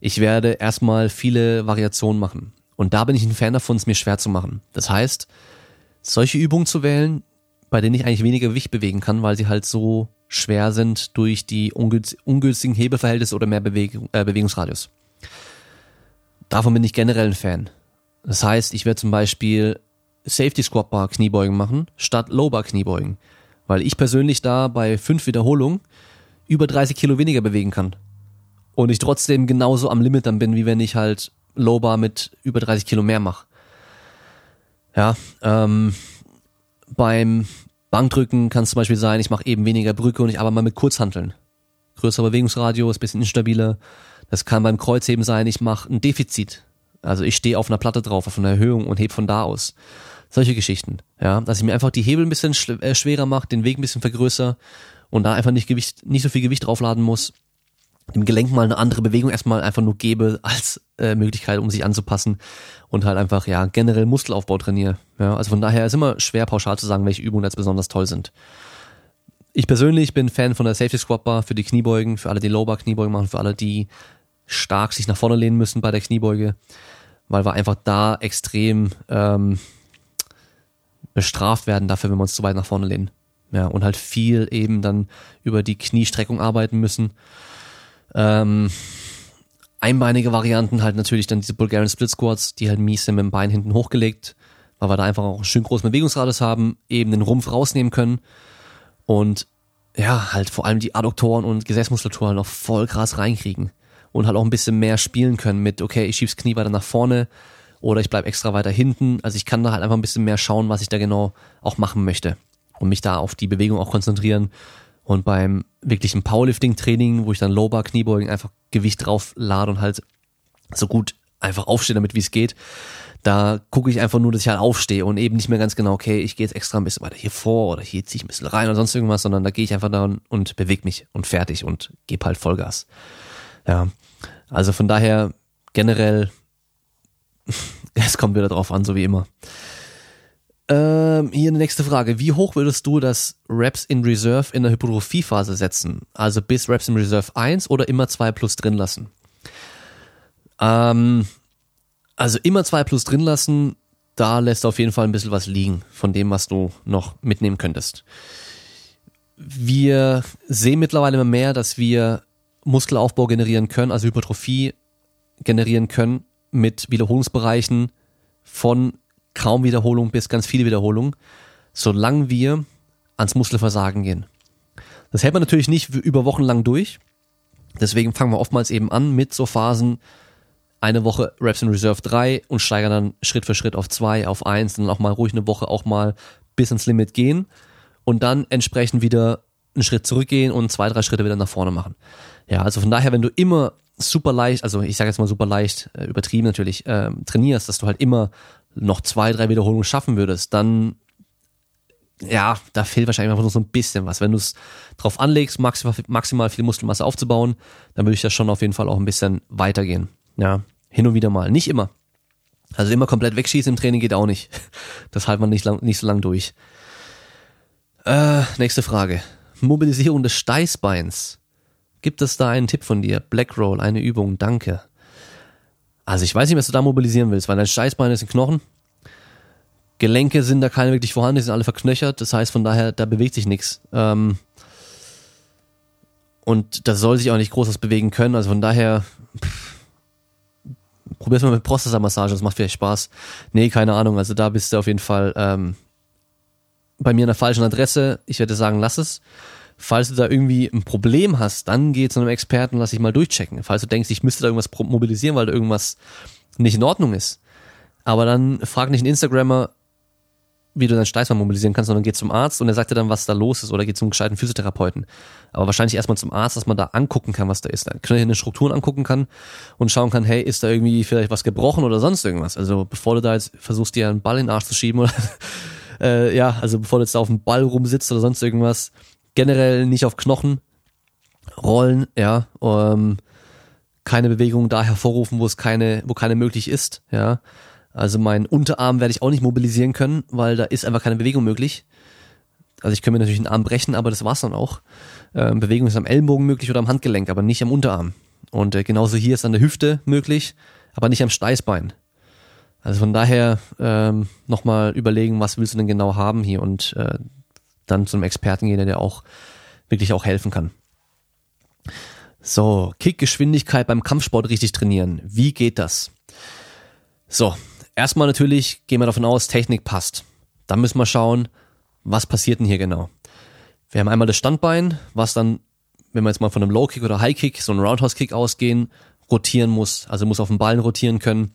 Speaker 1: ich werde erstmal viele Variationen machen. Und da bin ich ein Fan davon, es mir schwer zu machen. Das heißt, solche Übungen zu wählen, bei denen ich eigentlich weniger Gewicht bewegen kann, weil sie halt so schwer sind durch die ungünstigen Hebeverhältnisse oder mehr Bewegung, äh, Bewegungsradius. Davon bin ich generell ein Fan. Das heißt, ich werde zum Beispiel Safety Squat Bar Kniebeugen machen, statt Low Bar Kniebeugen. Weil ich persönlich da bei fünf Wiederholungen über 30 Kilo weniger bewegen kann. Und ich trotzdem genauso am Limit dann bin, wie wenn ich halt Low Bar mit über 30 Kilo mehr mache. Ja, ähm, beim Bankdrücken kann es zum Beispiel sein, ich mache eben weniger Brücke und ich arbeite mal mit Kurzhanteln. Größerer Bewegungsradius, bisschen instabiler. Das kann beim Kreuzheben sein, ich mache ein Defizit. Also ich stehe auf einer Platte drauf, auf einer Erhöhung und heb von da aus. Solche Geschichten. Ja, dass ich mir einfach die Hebel ein bisschen äh, schwerer mache, den Weg ein bisschen vergrößere und da einfach nicht Gewicht, nicht so viel Gewicht draufladen muss. Dem Gelenk mal eine andere Bewegung erstmal einfach nur gebe als äh, Möglichkeit, um sich anzupassen und halt einfach ja generell Muskelaufbau trainiere. Ja, also von daher ist immer schwer pauschal zu sagen, welche Übungen jetzt besonders toll sind. Ich persönlich bin Fan von der Safety Squat Bar für die Kniebeugen, für alle, die Low Bar Kniebeugen machen, für alle, die stark sich nach vorne lehnen müssen bei der Kniebeuge, weil wir einfach da extrem ähm, bestraft werden dafür, wenn wir uns zu weit nach vorne lehnen. Ja, und halt viel eben dann über die Kniestreckung arbeiten müssen. Ähm, einbeinige Varianten halt natürlich dann diese Bulgarian Split Squats, die halt mies sind mit dem Bein hinten hochgelegt, weil wir da einfach auch einen schön großen Bewegungsradius haben, eben den Rumpf rausnehmen können und ja, halt vor allem die Adduktoren und Gesäßmuskulatur noch voll krass reinkriegen und halt auch ein bisschen mehr spielen können mit, okay, ich schieb's Knie weiter nach vorne oder ich bleib extra weiter hinten. Also ich kann da halt einfach ein bisschen mehr schauen, was ich da genau auch machen möchte und mich da auf die Bewegung auch konzentrieren. Und beim wirklichen Powerlifting-Training, wo ich dann Low-Bar Kniebeugen einfach Gewicht drauf lade und halt so gut einfach aufstehe damit, wie es geht, da gucke ich einfach nur, dass ich halt aufstehe und eben nicht mehr ganz genau, okay, ich gehe jetzt extra ein bisschen weiter hier vor oder hier ziehe ich ein bisschen rein oder sonst irgendwas, sondern da gehe ich einfach da und, und bewege mich und fertig und gebe halt Vollgas. Ja, also von daher generell, *laughs* es kommt wieder drauf an, so wie immer. Ähm, hier eine nächste Frage. Wie hoch würdest du das Reps in Reserve in der Hypertrophie-Phase setzen? Also bis Reps in Reserve 1 oder immer 2 plus drin lassen? Ähm, also immer 2 plus drin lassen, da lässt auf jeden Fall ein bisschen was liegen von dem, was du noch mitnehmen könntest. Wir sehen mittlerweile immer mehr, dass wir Muskelaufbau generieren können, also Hypertrophie generieren können mit Wiederholungsbereichen von kaum Wiederholung bis ganz viele Wiederholungen, solange wir ans Muskelversagen gehen. Das hält man natürlich nicht über Wochen lang durch. Deswegen fangen wir oftmals eben an mit so Phasen, eine Woche Reps in Reserve 3 und steigern dann Schritt für Schritt auf 2, auf 1, dann auch mal ruhig eine Woche auch mal bis ins Limit gehen und dann entsprechend wieder einen Schritt zurückgehen und zwei, drei Schritte wieder nach vorne machen. Ja, also von daher, wenn du immer super leicht, also ich sage jetzt mal super leicht, äh, übertrieben natürlich, äh, trainierst, dass du halt immer noch zwei, drei Wiederholungen schaffen würdest, dann ja, da fehlt wahrscheinlich einfach nur so ein bisschen was. Wenn du es drauf anlegst, maximal, maximal viel Muskelmasse aufzubauen, dann würde ich das schon auf jeden Fall auch ein bisschen weitergehen. Ja, hin und wieder mal. Nicht immer. Also immer komplett wegschießen im Training geht auch nicht. *laughs* Das hält man nicht, lang, nicht so lang durch. Äh, nächste Frage. Mobilisierung des Steißbeins. Gibt es da einen Tipp von dir? Black Roll, eine Übung, danke. Also ich weiß nicht, was du da mobilisieren willst, weil dein Steißbein ist ein Knochen. Gelenke sind da keine wirklich vorhanden, die sind alle verknöchert. Das heißt, von daher, da bewegt sich nichts. Ähm, und das soll sich auch nicht groß was bewegen können. Also von daher, pff, probier's mal mit Prostata-Massage, das macht vielleicht Spaß. Nee, keine Ahnung. Also da bist du auf jeden Fall ähm, bei mir an der falschen Adresse. Ich werde sagen, lass es. Falls du da irgendwie ein Problem hast, dann geh zu einem Experten, lass dich mal durchchecken. Falls du denkst, ich müsste da irgendwas mobilisieren, weil da irgendwas nicht in Ordnung ist. Aber dann frag nicht einen Instagrammer, wie du deinen Steißbein mobilisieren kannst, sondern geh zum Arzt und er sagt dir dann, was da los ist oder geh zum gescheiten Physiotherapeuten. Aber wahrscheinlich erstmal zum Arzt, dass man da angucken kann, was da ist. Dann knöcherne Strukturen angucken kann und schauen kann, hey, ist da irgendwie vielleicht was gebrochen oder sonst irgendwas. Also bevor du da jetzt versuchst, dir einen Ball in den Arsch zu schieben oder äh, ja, also bevor du jetzt auf dem Ball rumsitzt oder sonst irgendwas, generell nicht auf Knochen rollen, ja, ähm, keine Bewegung da hervorrufen, wo es keine, wo keine möglich ist, ja. Also mein Unterarm werde ich auch nicht mobilisieren können, weil da ist einfach keine Bewegung möglich. Also ich könnte mir natürlich einen Arm brechen, aber das war's dann auch. Ähm, Bewegung ist am Ellenbogen möglich oder am Handgelenk, aber nicht am Unterarm. Und äh, genauso hier ist an der Hüfte möglich, aber nicht am Steißbein. Also von daher ähm, nochmal überlegen, was willst du denn genau haben hier und äh, dann zu einem Experten gehen, der dir auch wirklich auch helfen kann. So, Kickgeschwindigkeit beim Kampfsport richtig trainieren. Wie geht das? So, erstmal natürlich gehen wir davon aus, Technik passt. Dann müssen wir schauen, was passiert denn hier genau. Wir haben einmal das Standbein, was dann, wenn wir jetzt mal von einem Low Kick oder High Kick, so einen Roundhouse Kick ausgehen, rotieren muss, also muss auf dem Ballen rotieren können.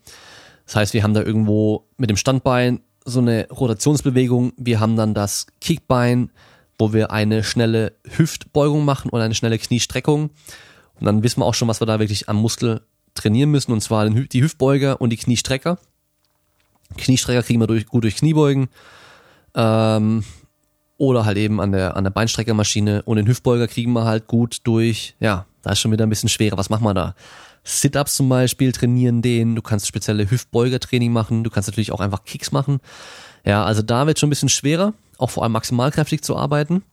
Speaker 1: Das heißt, wir haben da irgendwo mit dem Standbein so eine Rotationsbewegung. Wir haben dann das Kickbein, wo wir eine schnelle Hüftbeugung machen oder eine schnelle Kniestreckung. Und dann wissen wir auch schon, was wir da wirklich am Muskel trainieren müssen, und zwar die Hüftbeuger und die Kniestrecker. Kniestrecker kriegen wir durch, gut durch Kniebeugen. Ähm, oder halt eben an der, an der Beinstreckermaschine und den Hüftbeuger kriegen wir halt gut durch, ja, da ist schon wieder ein bisschen schwerer. Was machen wir da? Sit-Ups zum Beispiel trainieren den, du kannst spezielle Hüftbeuger-Training machen, du kannst natürlich auch einfach Kicks machen. Ja, also da wird schon ein bisschen schwerer, auch vor allem maximalkräftig zu arbeiten.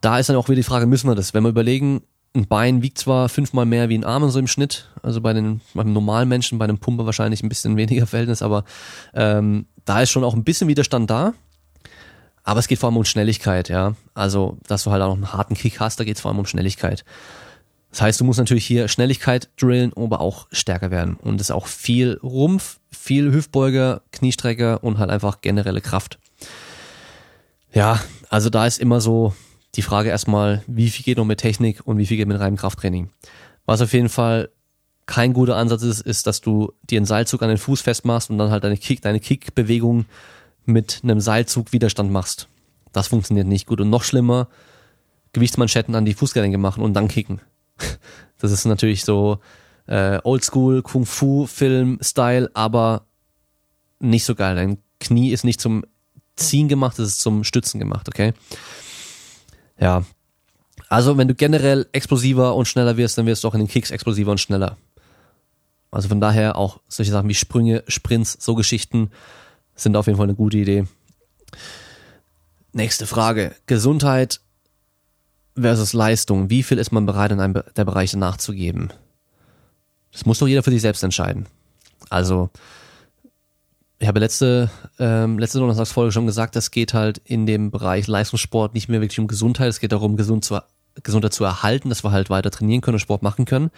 Speaker 1: Da ist dann auch wieder die Frage, müssen wir das? Wenn wir überlegen, ein Bein wiegt zwar fünfmal mehr wie ein Arm so im Schnitt, also bei den beim normalen Menschen, bei einem Pumper wahrscheinlich ein bisschen *laughs* weniger Verhältnis, aber ähm, da ist schon auch ein bisschen Widerstand da. Aber es geht vor allem um Schnelligkeit, ja. Also, dass du halt auch noch einen harten Kick hast, da geht es vor allem um Schnelligkeit. Das heißt, du musst natürlich hier Schnelligkeit drillen, aber auch stärker werden. Und das ist auch viel Rumpf, viel Hüftbeuger, Kniestrecker und halt einfach generelle Kraft. Ja, also da ist immer so die Frage erstmal, wie viel geht noch mit Technik und wie viel geht mit reinem Krafttraining. Was auf jeden Fall kein guter Ansatz ist, ist, dass du dir einen Seilzug an den Fuß festmachst und dann halt deine Kick, deine Kickbewegung mit einem Seilzug Widerstand machst. Das funktioniert nicht gut. Und noch schlimmer, Gewichtsmanschetten an die Fußgelenke machen und dann kicken. *laughs* Das ist natürlich so äh, Oldschool Kung Fu Film Style, aber nicht so geil. Dein Knie ist nicht zum Ziehen gemacht, es ist zum Stützen gemacht, okay? Ja. Also, wenn du generell explosiver und schneller wirst, dann wirst du auch in den Kicks explosiver und schneller. Also von daher auch solche Sachen wie Sprünge, Sprints, so Geschichten sind auf jeden Fall eine gute Idee. Nächste Frage. Gesundheit versus Leistung. Wie viel ist man bereit, in einem der Bereiche nachzugeben? Das muss doch jeder für sich selbst entscheiden. Also, ich habe letzte, ähm, letzte Donnerstagsfolge schon gesagt, das geht halt in dem Bereich Leistungssport nicht mehr wirklich um Gesundheit. Es geht darum, gesund zu, Gesundheit zu erhalten, dass wir halt weiter trainieren können und Sport machen können.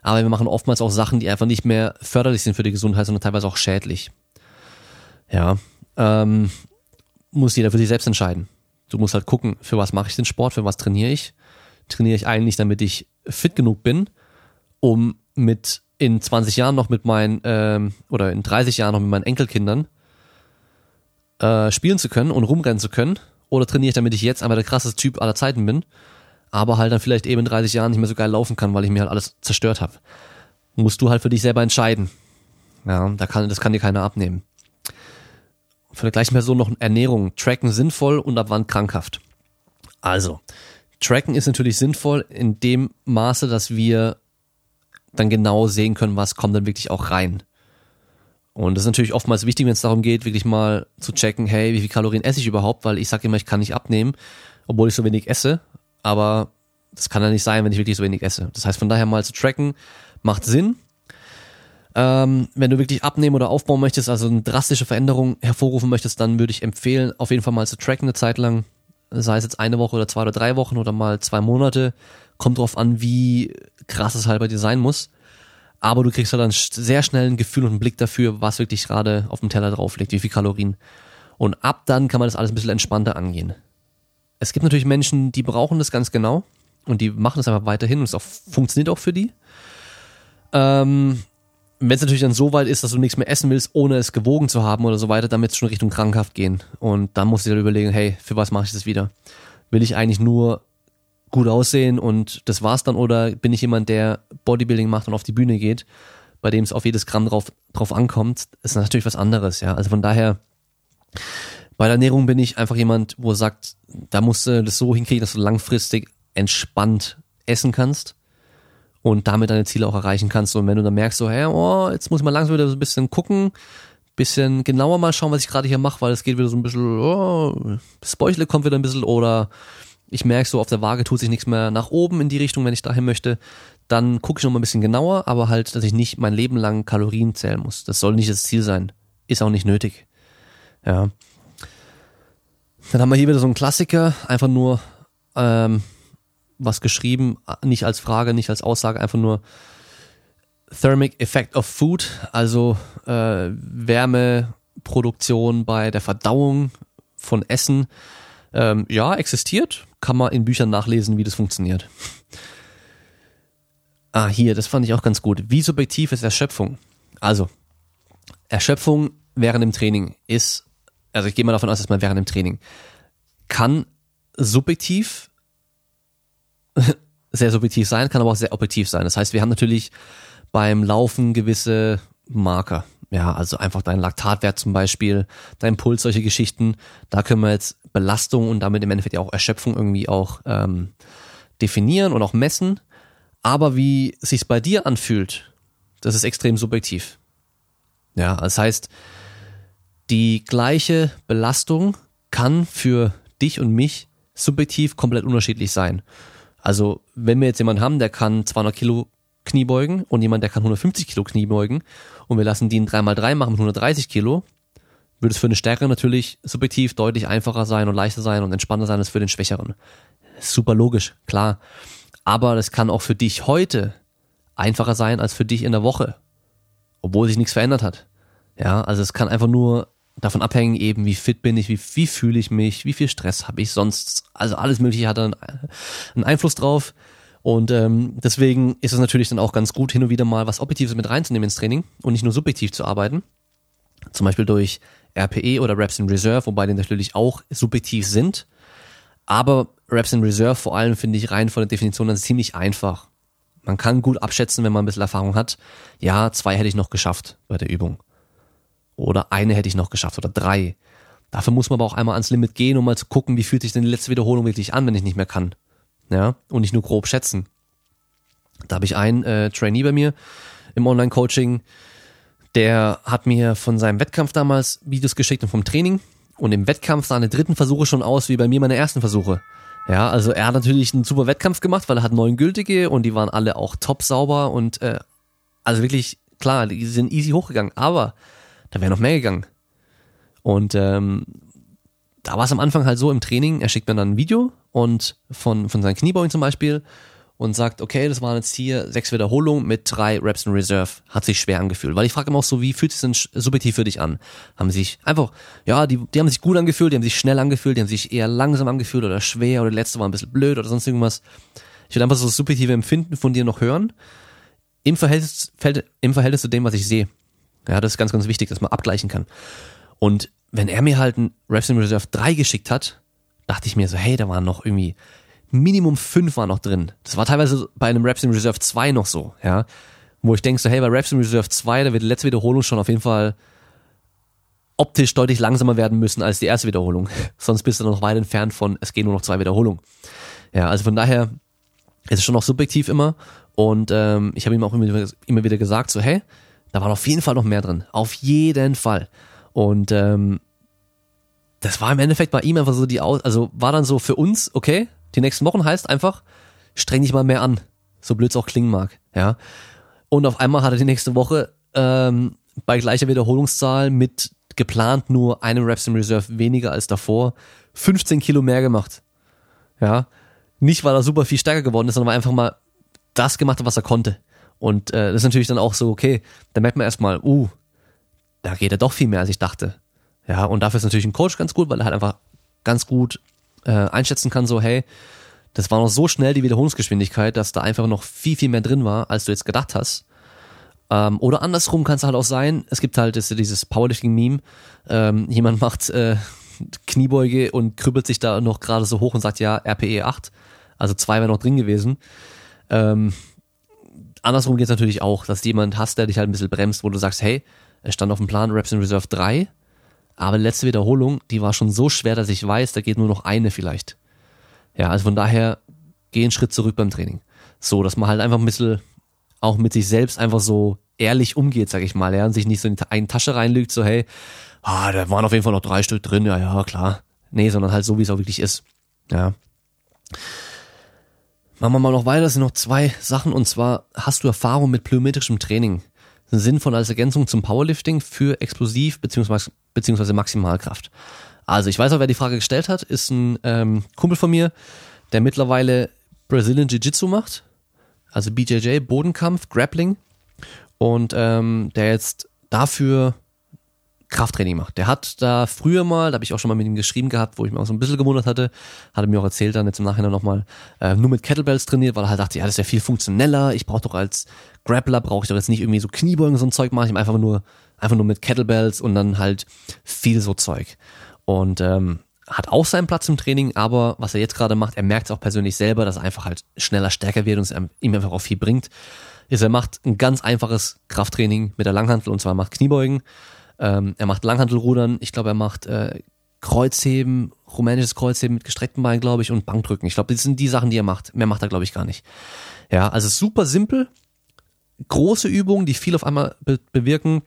Speaker 1: Aber wir machen oftmals auch Sachen, die einfach nicht mehr förderlich sind für die Gesundheit, sondern teilweise auch schädlich. Ja, ähm, muss jeder für sich selbst entscheiden. Du musst halt gucken, für was mache ich den Sport, für was trainiere ich. Trainiere ich eigentlich, damit ich fit genug bin, um mit in 20 Jahren noch mit meinen, ähm, oder in 30 Jahren noch mit meinen Enkelkindern äh, spielen zu können und rumrennen zu können. Oder trainiere ich, damit ich jetzt einfach der krasseste Typ aller Zeiten bin, aber halt dann vielleicht eben in 30 Jahren nicht mehr so geil laufen kann, weil ich mir halt alles zerstört habe. Musst du halt für dich selber entscheiden. Ja, da kann, das kann dir keiner abnehmen. Von der gleichen Person noch Ernährung. Tracken sinnvoll und ab wann krankhaft. Also, Tracken ist natürlich sinnvoll in dem Maße, dass wir dann genau sehen können, was kommt dann wirklich auch rein. Und das ist natürlich oftmals wichtig, wenn es darum geht, wirklich mal zu checken, hey, wie viel Kalorien esse ich überhaupt, weil ich sage immer, ich kann nicht abnehmen, obwohl ich so wenig esse, aber das kann ja nicht sein, wenn ich wirklich so wenig esse. Das heißt, von daher mal zu tracken, macht Sinn. Ähm, wenn du wirklich abnehmen oder aufbauen möchtest, also eine drastische Veränderung hervorrufen möchtest, dann würde ich empfehlen, auf jeden Fall mal zu tracken eine Zeit lang, sei es jetzt eine Woche oder zwei oder drei Wochen oder mal zwei Monate, kommt drauf an, wie krass es halt bei dir sein muss. Aber du kriegst halt dann sehr schnell ein Gefühl und einen Blick dafür, was wirklich gerade auf dem Teller drauf liegt, wie viel Kalorien. Und ab dann kann man das alles ein bisschen entspannter angehen. Es gibt natürlich Menschen, die brauchen das ganz genau und die machen das einfach weiterhin und es auch, funktioniert auch für die. Ähm, wenn es natürlich dann so weit ist, dass du nichts mehr essen willst, ohne es gewogen zu haben oder so weiter, dann wird es schon Richtung krankhaft gehen. Und dann musst du dir überlegen, hey, für was mache ich das wieder? Will ich eigentlich nur gut aussehen und das war's dann oder bin ich jemand, der Bodybuilding macht und auf die Bühne geht, bei dem es auf jedes Gramm drauf, drauf ankommt, ist natürlich was anderes, ja. Also von daher, bei der Ernährung bin ich einfach jemand, wo sagt, da musst du das so hinkriegen, dass du langfristig entspannt essen kannst und damit deine Ziele auch erreichen kannst. Und wenn du dann merkst, so, hey, oh, jetzt muss man langsam wieder so ein bisschen gucken, bisschen genauer mal schauen, was ich gerade hier mache, weil es geht wieder so ein bisschen, oh, das Bäuchle kommt wieder ein bisschen oder ich merke so, auf der Waage tut sich nichts mehr nach oben in die Richtung, wenn ich dahin möchte, dann gucke ich noch mal ein bisschen genauer, aber halt, dass ich nicht mein Leben lang Kalorien zählen muss. Das soll nicht das Ziel sein. Ist auch nicht nötig. Ja. Dann haben wir hier wieder so einen Klassiker, einfach nur ähm, was geschrieben, nicht als Frage, nicht als Aussage, einfach nur Thermic Effect of Food, also äh, Wärmeproduktion bei der Verdauung von Essen. Ähm, ja, existiert, kann man in Büchern nachlesen, wie das funktioniert. ah, hier, das fand ich auch ganz gut. Wie subjektiv ist Erschöpfung? Also, Erschöpfung während dem Training ist, also ich gehe mal davon aus, dass man während dem Training kann subjektiv sehr subjektiv sein, kann aber auch sehr objektiv sein. Das heißt, wir haben natürlich beim Laufen gewisse Marker. Ja, also einfach dein Laktatwert zum Beispiel, dein Puls, solche Geschichten. Da können wir jetzt Belastung und damit im Endeffekt ja auch Erschöpfung irgendwie auch ähm, definieren und auch messen. Aber wie sich's bei dir anfühlt, das ist extrem subjektiv. Ja, das heißt, die gleiche Belastung kann für dich und mich subjektiv komplett unterschiedlich sein. Also, wenn wir jetzt jemanden haben, der kann 200 Kilo Knie beugen und jemand, der kann 150 Kilo Knie beugen und wir lassen die ein 3x3 machen mit 130 Kilo, würde es für den Stärkeren natürlich subjektiv deutlich einfacher sein und leichter sein und entspannter sein als für den Schwächeren. Super logisch, klar. Aber das kann auch für dich heute einfacher sein als für dich in der Woche, obwohl sich nichts verändert hat. Ja, also es kann einfach nur davon abhängen, eben wie fit bin ich, wie, wie fühle ich mich, wie viel Stress habe ich sonst. Also alles Mögliche hat dann einen Einfluss drauf. Und ähm, deswegen ist es natürlich dann auch ganz gut, hin und wieder mal was Objektives mit reinzunehmen ins Training und nicht nur subjektiv zu arbeiten. Zum Beispiel durch RPE oder Reps in Reserve, wobei die natürlich auch subjektiv sind. Aber Reps in Reserve vor allem finde ich rein von der Definition dann ziemlich einfach. Man kann gut abschätzen, wenn man ein bisschen Erfahrung hat. Ja, zwei hätte ich noch geschafft bei der Übung. Oder eine hätte ich noch geschafft oder drei. Dafür muss man aber auch einmal ans Limit gehen, um mal zu gucken, wie fühlt sich denn die letzte Wiederholung wirklich an, wenn ich nicht mehr kann. Ja, und nicht nur grob schätzen. Da habe ich einen äh, Trainee bei mir im Online-Coaching, der hat mir von seinem Wettkampf damals Videos geschickt und vom Training. Und im Wettkampf sahen die dritten Versuche schon aus wie bei mir meine ersten Versuche. Ja, also er hat natürlich einen super Wettkampf gemacht, weil er hat neun gültige und die waren alle auch top sauber und äh, also wirklich, klar, die sind easy hochgegangen, aber da wäre noch mehr gegangen. Und ähm, da war es am Anfang halt so im Training, er schickt mir dann ein Video und von, von seinen Kniebeugen zum Beispiel und sagt, okay, das waren jetzt hier sechs Wiederholungen mit drei Reps in Reserve. Hat sich schwer angefühlt. Weil ich frage immer auch so, wie fühlt es denn subjektiv für dich an? Haben sich einfach, ja, die, die haben sich gut angefühlt, die haben sich schnell angefühlt, die haben sich eher langsam angefühlt oder schwer oder die letzte war ein bisschen blöd oder sonst irgendwas. Ich will einfach so das subjektive Empfinden von dir noch hören. Im Verhältnis, im Verhältnis zu dem, was ich sehe. Ja, das ist ganz, ganz wichtig, dass man abgleichen kann. Und wenn er mir halt ein in Reserve 3 geschickt hat, dachte ich mir so, hey, da waren noch irgendwie Minimum fünf war noch drin. Das war teilweise bei einem Raps in Reserve 2 noch so, ja. Wo ich denke so, hey, bei Raps in Reserve 2, da wird die letzte Wiederholung schon auf jeden Fall optisch deutlich langsamer werden müssen als die erste Wiederholung. *laughs* Sonst bist du noch weit entfernt von, es gehen nur noch zwei Wiederholungen. Ja, also von daher ist es schon noch subjektiv immer. Und ähm, ich habe ihm auch immer, immer wieder gesagt, so, hey, da war auf jeden Fall noch mehr drin. Auf jeden Fall. Und ähm, das war im Endeffekt bei ihm einfach so die Aus, also war dann so für uns, okay, die nächsten Wochen heißt einfach, streng dich mal mehr an. So blöd es auch klingen mag. Ja. Und auf einmal hat er die nächste Woche ähm, bei gleicher Wiederholungszahl mit geplant nur einem Reps in Reserve weniger als davor 15 Kilo mehr gemacht. Ja. Nicht, weil er super viel stärker geworden ist, sondern weil er einfach mal das gemacht hat, was er konnte. Und äh, das ist natürlich dann auch so, okay, da merkt man erstmal, uh, da geht er doch viel mehr, als ich dachte. Ja, und dafür ist natürlich ein Coach ganz gut, weil er halt einfach ganz gut äh, einschätzen kann, so hey, das war noch so schnell die Wiederholungsgeschwindigkeit, dass da einfach noch viel, viel mehr drin war, als du jetzt gedacht hast. Ähm, oder andersrum kann es halt auch sein, es gibt halt das, dieses Powerlifting-Meme, ähm, jemand *laughs* macht äh, Kniebeuge und krüppelt sich da noch gerade so hoch und sagt, ja, RPE 8, also zwei wäre noch drin gewesen. Ähm, andersrum geht es natürlich auch, dass jemand hast, der dich halt ein bisschen bremst, wo du sagst, hey, es stand auf dem Plan Reps in Reserve 3, aber die letzte Wiederholung, die war schon so schwer, dass ich weiß, da geht nur noch eine vielleicht. Ja, also von daher, geh einen Schritt zurück beim Training. So, dass man halt einfach ein bisschen auch mit sich selbst einfach so ehrlich umgeht, sag ich mal, ja, und sich nicht so in eine Tasche reinlügt, so, hey, ah, da waren auf jeden Fall noch drei Stück drin, ja, ja, klar. Nee, sondern halt so, wie es auch wirklich ist. Ja. Machen wir mal noch weiter, es sind noch zwei Sachen, und zwar, hast du Erfahrung mit plyometrischem Training? sinnvoll als Ergänzung zum Powerlifting für Explosiv- bzw. beziehungsweise Maximalkraft. Also ich weiß auch, wer die Frage gestellt hat, ist ein ähm, Kumpel von mir, der mittlerweile Brazilian Jiu-Jitsu macht, also BJJ, Bodenkampf, Grappling und ähm, der jetzt dafür Krafttraining macht. Der hat da früher mal, da habe ich auch schon mal mit ihm geschrieben gehabt, wo ich mir auch so ein bisschen gewundert hatte, hat er mir auch erzählt dann jetzt im Nachhinein nochmal, äh, nur mit Kettlebells trainiert, weil er halt dachte, ja, das ist ja viel funktioneller, ich brauche doch als Grappler, brauche ich doch jetzt nicht irgendwie so Kniebeugen, so ein Zeug mache ich einfach nur, einfach nur mit Kettlebells und dann halt viel so Zeug. Und ähm, hat auch seinen Platz im Training, aber was er jetzt gerade macht, er merkt es auch persönlich selber, dass er einfach halt schneller stärker wird und es ihm einfach auch viel bringt, ist er macht ein ganz einfaches Krafttraining mit der Langhantel und zwar macht Kniebeugen, ähm, er macht Langhantelrudern, ich glaube, er macht äh, Kreuzheben, rumänisches Kreuzheben mit gestreckten Beinen, glaube ich, und Bankdrücken. Ich glaube, das sind die Sachen, die er macht. Mehr macht er, glaube ich, gar nicht. Ja, also super simpel, große Übungen, die viel auf einmal be bewirken,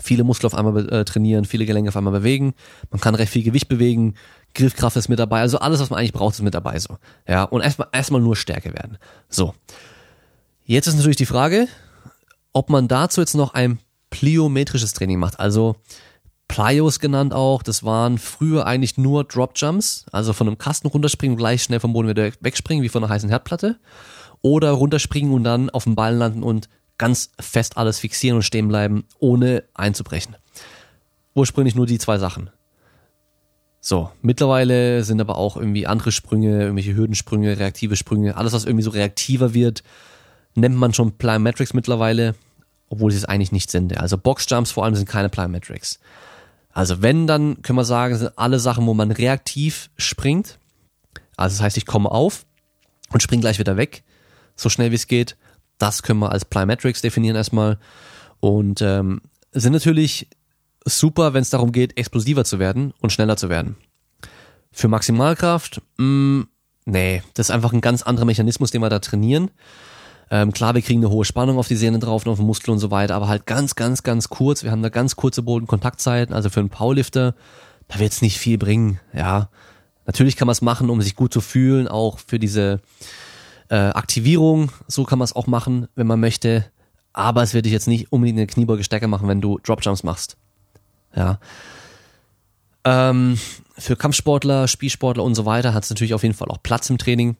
Speaker 1: viele Muskeln auf einmal äh, trainieren, viele Gelenke auf einmal bewegen. Man kann recht viel Gewicht bewegen, Griffkraft ist mit dabei, also alles, was man eigentlich braucht, ist mit dabei so. Ja, und erstmal erstmal nur Stärke werden. So. Jetzt ist natürlich die Frage, ob man dazu jetzt noch ein plyometrisches Training macht. Also Plyos genannt auch, das waren früher eigentlich nur Drop Jumps, also von einem Kasten runterspringen, gleich schnell vom Boden wieder wegspringen, wie von einer heißen Herdplatte. Oder runterspringen und dann auf dem Ballen landen und ganz fest alles fixieren und stehen bleiben, ohne einzubrechen. Ursprünglich nur die zwei Sachen. So, mittlerweile sind aber auch irgendwie andere Sprünge, irgendwelche Hürdensprünge, reaktive Sprünge, alles was irgendwie so reaktiver wird, nennt man schon Plyometrics mittlerweile obwohl sie es eigentlich nicht sind. Also Boxjumps vor allem sind keine Plyometrics. Also wenn, dann können wir sagen, sind alle Sachen, wo man reaktiv springt. Also das heißt, ich komme auf und springe gleich wieder weg, so schnell wie es geht. Das können wir als Plyometrics definieren erstmal. Und ähm, sind natürlich super, wenn es darum geht, explosiver zu werden und schneller zu werden. Für Maximalkraft, mh, mm, nee, das ist einfach ein ganz anderer Mechanismus, den wir da trainieren. Ähm, klar, wir kriegen eine hohe Spannung auf die Sehnen drauf und auf den Muskel und so weiter, aber halt ganz, ganz, ganz kurz. Wir haben da ganz kurze Bodenkontaktzeiten. Also für einen Powerlifter, da wird es nicht viel bringen. Ja, natürlich kann man es machen, um sich gut zu fühlen, auch für diese äh, Aktivierung. So kann man es auch machen, wenn man möchte. Aber es wird dich jetzt nicht unbedingt eine Kniebeuge stärker machen, wenn du Dropjumps machst. Ja. Ähm, für Kampfsportler, Spielsportler und so weiter hat es natürlich auf jeden Fall auch Platz im Training.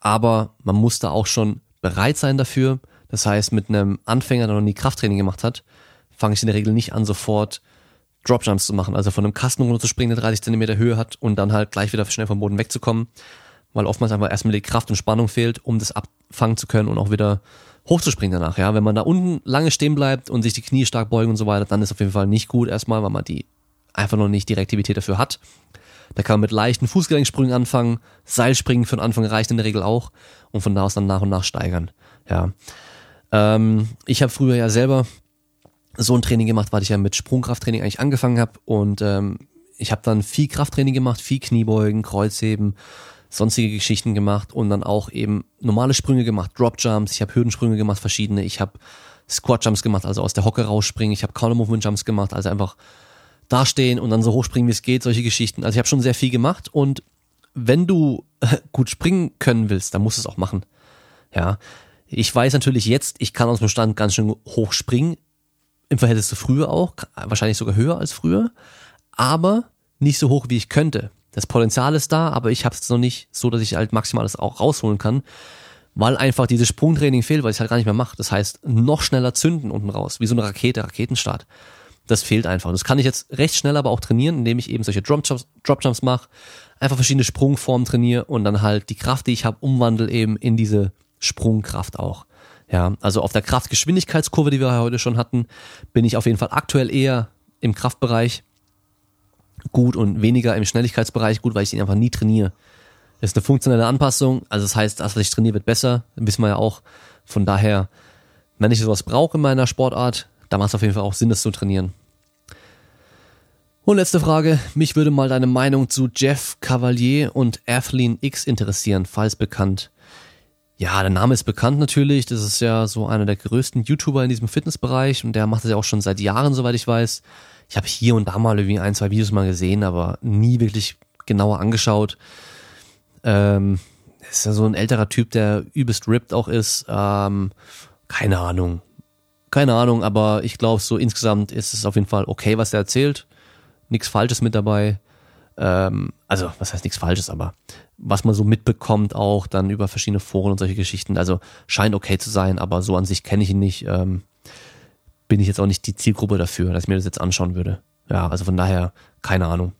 Speaker 1: Aber man muss da auch schon bereit sein dafür. Das heißt, mit einem Anfänger, der noch nie Krafttraining gemacht hat, fange ich in der Regel nicht an, sofort Dropjumps zu machen, also von einem Kasten runter zu springen, der 30 Zentimeter Höhe hat und dann halt gleich wieder schnell vom Boden wegzukommen, weil oftmals einfach erstmal die Kraft und Spannung fehlt, um das abfangen zu können und auch wieder hochzuspringen danach. Ja, wenn man da unten lange stehen bleibt und sich die Knie stark beugen und so weiter, dann ist auf jeden Fall nicht gut erstmal, weil man die einfach noch nicht die Reaktivität dafür hat. Da kann man mit leichten Fußgelenksprüngen anfangen, Seilspringen für den Anfang reicht in der Regel auch und von da aus dann nach und nach steigern. Ja, ähm, ich habe früher ja selber so ein Training gemacht, weil ich ja mit Sprungkrafttraining eigentlich angefangen habe und ähm, ich habe dann viel Krafttraining gemacht, viel Kniebeugen, Kreuzheben, sonstige Geschichten gemacht und dann auch eben normale Sprünge gemacht, Dropjumps, ich habe Hürdensprünge gemacht, verschiedene, ich habe Squatjumps gemacht, also aus der Hocke rausspringen, ich habe Counter Movement Jumps gemacht, also einfach dastehen und dann so hochspringen, wie es geht, solche Geschichten. Also ich habe schon sehr viel gemacht und wenn du *laughs* gut springen können willst, dann musst du es auch machen. Ja, ich weiß natürlich jetzt, ich kann aus dem Stand ganz schön hoch springen, im Verhältnis zu früher auch, wahrscheinlich sogar höher als früher, aber nicht so hoch, wie ich könnte. Das Potenzial ist da, aber ich habe es noch nicht so, dass ich halt maximal das auch rausholen kann, weil einfach dieses Sprungtraining fehlt, weil ich halt gar nicht mehr mache. Das heißt, noch schneller zünden unten raus, wie so eine Rakete, Raketenstart. Das fehlt einfach. Das kann ich jetzt recht schnell aber auch trainieren, indem ich eben solche Dropjumps, Dropjumps mache, einfach verschiedene Sprungformen trainiere und dann halt die Kraft, die ich habe, umwandle eben in diese Sprungkraft auch. Ja, also auf der Kraftgeschwindigkeitskurve, die wir heute schon hatten, bin ich auf jeden Fall aktuell eher im Kraftbereich gut und weniger im Schnelligkeitsbereich gut, weil ich ihn einfach nie trainiere. Das ist eine funktionelle Anpassung, also das heißt, das, was ich trainiere, wird besser, wissen wir ja auch. Von daher, wenn ich sowas brauche in meiner Sportart, dann macht es auf jeden Fall auch Sinn, das zu trainieren. Und letzte Frage. Mich würde mal deine Meinung zu Jeff Cavalier und Athlene X interessieren, falls bekannt. Ja, der Name ist bekannt natürlich. Das ist ja so einer der größten YouTuber in diesem Fitnessbereich und der macht das ja auch schon seit Jahren, soweit ich weiß. Ich habe hier und da mal irgendwie ein, zwei Videos mal gesehen, aber nie wirklich genauer angeschaut. Ähm, ist ja so ein älterer Typ, der übelst ripped auch ist. Ähm, keine Ahnung. Keine Ahnung, aber ich glaube, so insgesamt ist es auf jeden Fall okay, was er erzählt. Nichts Falsches mit dabei. Ähm, also, was heißt nichts Falsches, aber was man so mitbekommt auch dann über verschiedene Foren und solche Geschichten. Also scheint okay zu sein, aber so an sich kenne ich ihn nicht. Ähm, bin ich jetzt auch nicht die Zielgruppe dafür, dass ich mir das jetzt anschauen würde. Ja, also von daher, keine Ahnung.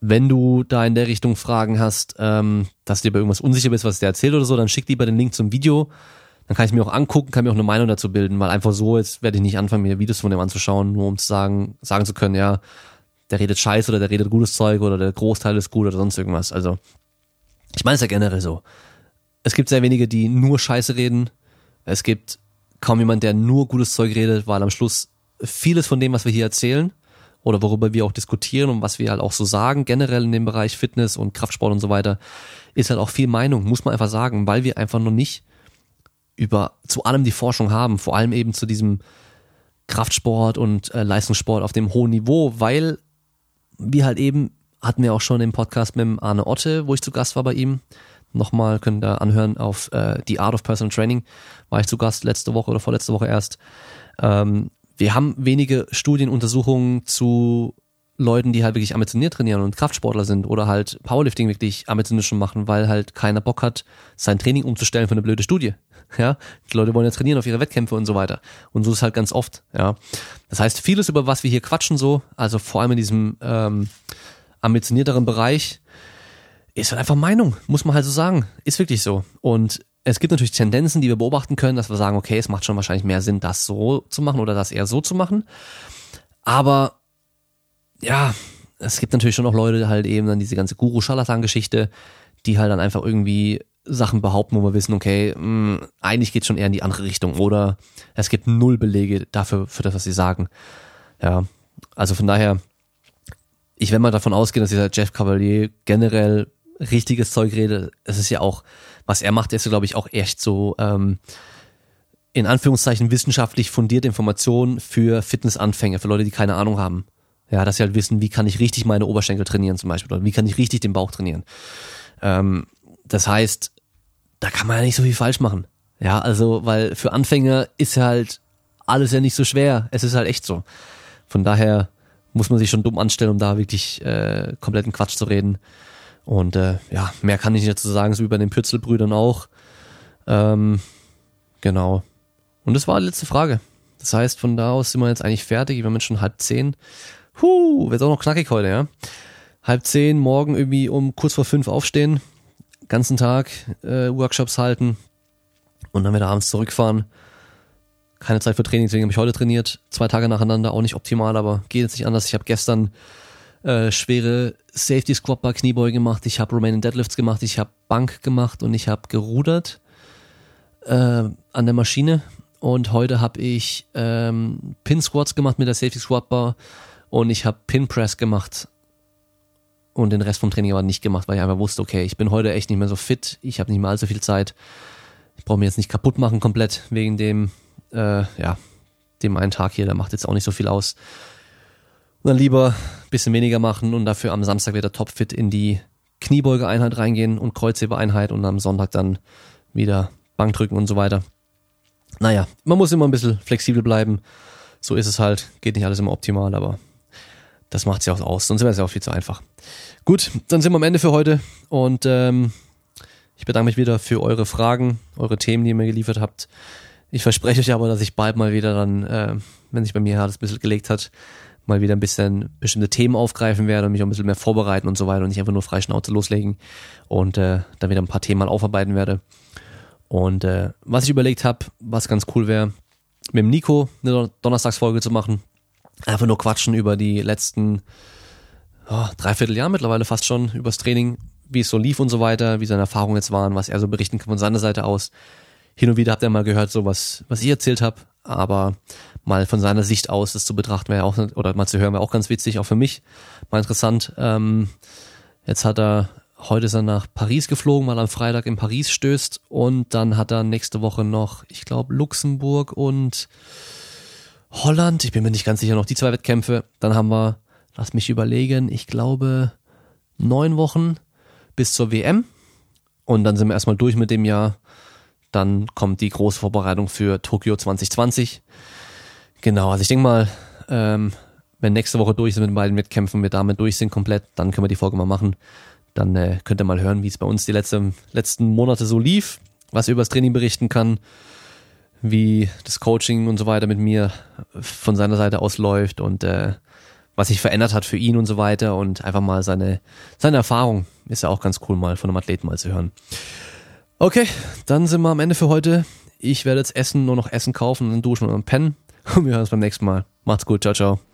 Speaker 1: Wenn du da in der Richtung Fragen hast, ähm, dass dir bei irgendwas unsicher bist, was der erzählt oder so, dann schick lieber den Link zum Video. Dann kann ich mir auch angucken, kann mir auch eine Meinung dazu bilden, weil einfach so jetzt werde ich nicht anfangen, mir Videos von dem anzuschauen, nur um zu sagen, sagen zu können, ja, der redet Scheiß oder der redet gutes Zeug oder der Großteil ist gut oder sonst irgendwas. Also ich meine es ja generell so. Es gibt sehr wenige, die nur Scheiße reden. Es gibt kaum jemand, der nur gutes Zeug redet, weil am Schluss vieles von dem, was wir hier erzählen oder worüber wir auch diskutieren und was wir halt auch so sagen, generell in dem Bereich Fitness und Kraftsport und so weiter, ist halt auch viel Meinung, muss man einfach sagen, weil wir einfach noch nicht über zu allem die Forschung haben, vor allem eben zu diesem Kraftsport und äh, Leistungssport auf dem hohen Niveau, weil wir halt eben hatten wir auch schon im Podcast mit Arne Otte, wo ich zu Gast war bei ihm. Nochmal könnt ihr anhören auf äh, The Art of Personal Training. War ich zu Gast letzte Woche oder vorletzte Woche erst. Ähm, wir haben wenige Studienuntersuchungen zu Leuten, die halt wirklich ambitioniert trainieren und Kraftsportler sind oder halt Powerlifting wirklich ambitioniert schon machen, weil halt keiner Bock hat, sein Training umzustellen für eine blöde Studie. *laughs* Ja, die Leute wollen ja trainieren auf ihre Wettkämpfe und so weiter. Und so ist halt ganz oft, ja. Das heißt, vieles über was wir hier quatschen so, also vor allem in diesem ähm, ambitionierteren Bereich, ist halt einfach Meinung, muss man halt so sagen. Ist wirklich so. Und es gibt natürlich Tendenzen, die wir beobachten können, dass wir sagen, okay, es macht schon wahrscheinlich mehr Sinn, das so zu machen oder das eher so zu machen. Aber ja, es gibt natürlich schon noch Leute, halt eben dann diese ganze Guru-Scharlatan-Geschichte, die halt dann einfach irgendwie Sachen behaupten, wo wir wissen, okay, mh, hm, eigentlich geht schon eher in die andere Richtung oder es gibt null Belege dafür, für das, was sie sagen. Ja, also von daher, ich wenn mal davon ausgehen, dass dieser Jeff Cavalier generell richtiges Zeug redet, es ist ja auch, was er macht, ist ja, glaube ich, auch echt so, ähm, in Anführungszeichen wissenschaftlich fundierte Informationen für Fitnessanfänger, für Leute, die keine Ahnung haben. Ja, dass sie halt wissen, wie kann ich richtig meine Oberschenkel trainieren zum Beispiel oder wie kann ich richtig den Bauch trainieren. Ähm, das heißt, da kann man ja nicht so viel falsch machen. Ja, also, weil für Anfänger ist halt alles ja nicht so schwer. Es ist halt echt so. Von daher muss man sich schon dumm anstellen, um da wirklich äh, kompletten Quatsch zu reden. Und äh, ja, mehr kann ich nicht dazu sagen, so wie bei den Pützelbrüdern auch. Ähm, genau. Und das war die letzte Frage. Das heißt, von da aus sind wir jetzt eigentlich fertig. Wir haben jetzt schon halb zehn. Huh, wird auch noch knackig heute, ja. Halb zehn, morgen irgendwie um kurz vor fünf aufstehen, ganzen Tag äh, Workshops halten und dann wieder abends zurückfahren. Keine Zeit für Training, deswegen habe ich heute trainiert. Zwei Tage nacheinander, auch nicht optimal, aber geht jetzt nicht anders. Ich habe gestern äh, schwere Safety Squat Bar Kniebeuge gemacht, ich habe Romanian Deadlifts gemacht, ich habe Bank gemacht und ich habe gerudert äh, an der Maschine. Und heute habe ich ähm, Pin Squats gemacht mit der Safety Squat Bar und ich habe Pin Press gemacht und den Rest vom Training aber nicht gemacht, weil ich einfach wusste, okay, ich bin heute echt nicht mehr so fit, ich habe nicht mehr allzu viel Zeit. Ich brauche mich jetzt nicht kaputt machen komplett wegen dem, äh, ja, dem einen Tag hier, der macht jetzt auch nicht so viel aus. Und dann lieber ein bisschen weniger machen und dafür am Samstag wieder topfit in die Kniebeugeeinheit reingehen und Kreuzhebereinheit und am Sonntag dann wieder Bankdrücken und so weiter. Naja, man muss immer ein bisschen flexibel bleiben. So ist es halt. Geht nicht alles immer optimal, aber das macht es ja auch aus. Sonst wäre es ja auch viel zu einfach. Gut, dann sind wir am Ende für heute und ähm, ich bedanke mich wieder für eure Fragen, eure Themen, die ihr mir geliefert habt. Ich verspreche euch aber, dass ich bald mal wieder dann, äh, wenn sich bei mir alles ein bisschen gelegt hat, mal wieder ein bisschen bestimmte Themen aufgreifen werde und mich auch ein bisschen mehr vorbereiten und so weiter und nicht einfach nur frei Schnauze loslegen und äh, dann wieder ein paar Themen mal aufarbeiten werde. Und äh, was ich überlegt habe, was ganz cool wäre, mit dem Nico eine Donnerstagsfolge zu machen. Einfach nur quatschen über die letzten oh, dreiviertel Jahr mittlerweile fast schon, übers Training, wie es so lief und so weiter, wie seine Erfahrungen jetzt waren, was er so berichten kann von seiner Seite aus. Hin und wieder habt ihr mal gehört, so was, was ich erzählt habe, aber mal von seiner Sicht aus das zu betrachten wäre auch, oder mal zu hören wäre auch ganz witzig, auch für mich mal interessant. Ähm, jetzt hat er Heute ist er nach Paris geflogen, weil er am Freitag in Paris stößt. Und dann hat er nächste Woche noch, ich glaube, Luxemburg und Holland. Ich bin mir nicht ganz sicher, noch die zwei Wettkämpfe. Dann haben wir, lass mich überlegen, ich glaube, neun Wochen bis zur WM. Und dann sind wir erstmal durch mit dem Jahr. Dann kommt die große Vorbereitung für Tokio 2020. Genau, also ich denke mal, ähm, wenn nächste Woche durch sind mit den beiden Wettkämpfen, wir damit durch sind komplett, dann können wir die Folge mal machen dann äh, könnt ihr mal hören, wie es bei uns die letzte, letzten Monate so lief, was ihr über das Training berichten kann, wie das Coaching und so weiter mit mir von seiner Seite aus läuft und äh, was sich verändert hat für ihn und so weiter und einfach mal seine, seine Erfahrung ist ja auch ganz cool mal von einem Athleten mal zu hören. Okay, dann sind wir am Ende für heute. Ich werde jetzt essen, nur noch Essen kaufen dann duschen und dann pennen. Und *laughs* wir hören uns beim nächsten Mal. Macht's gut, ciao, ciao.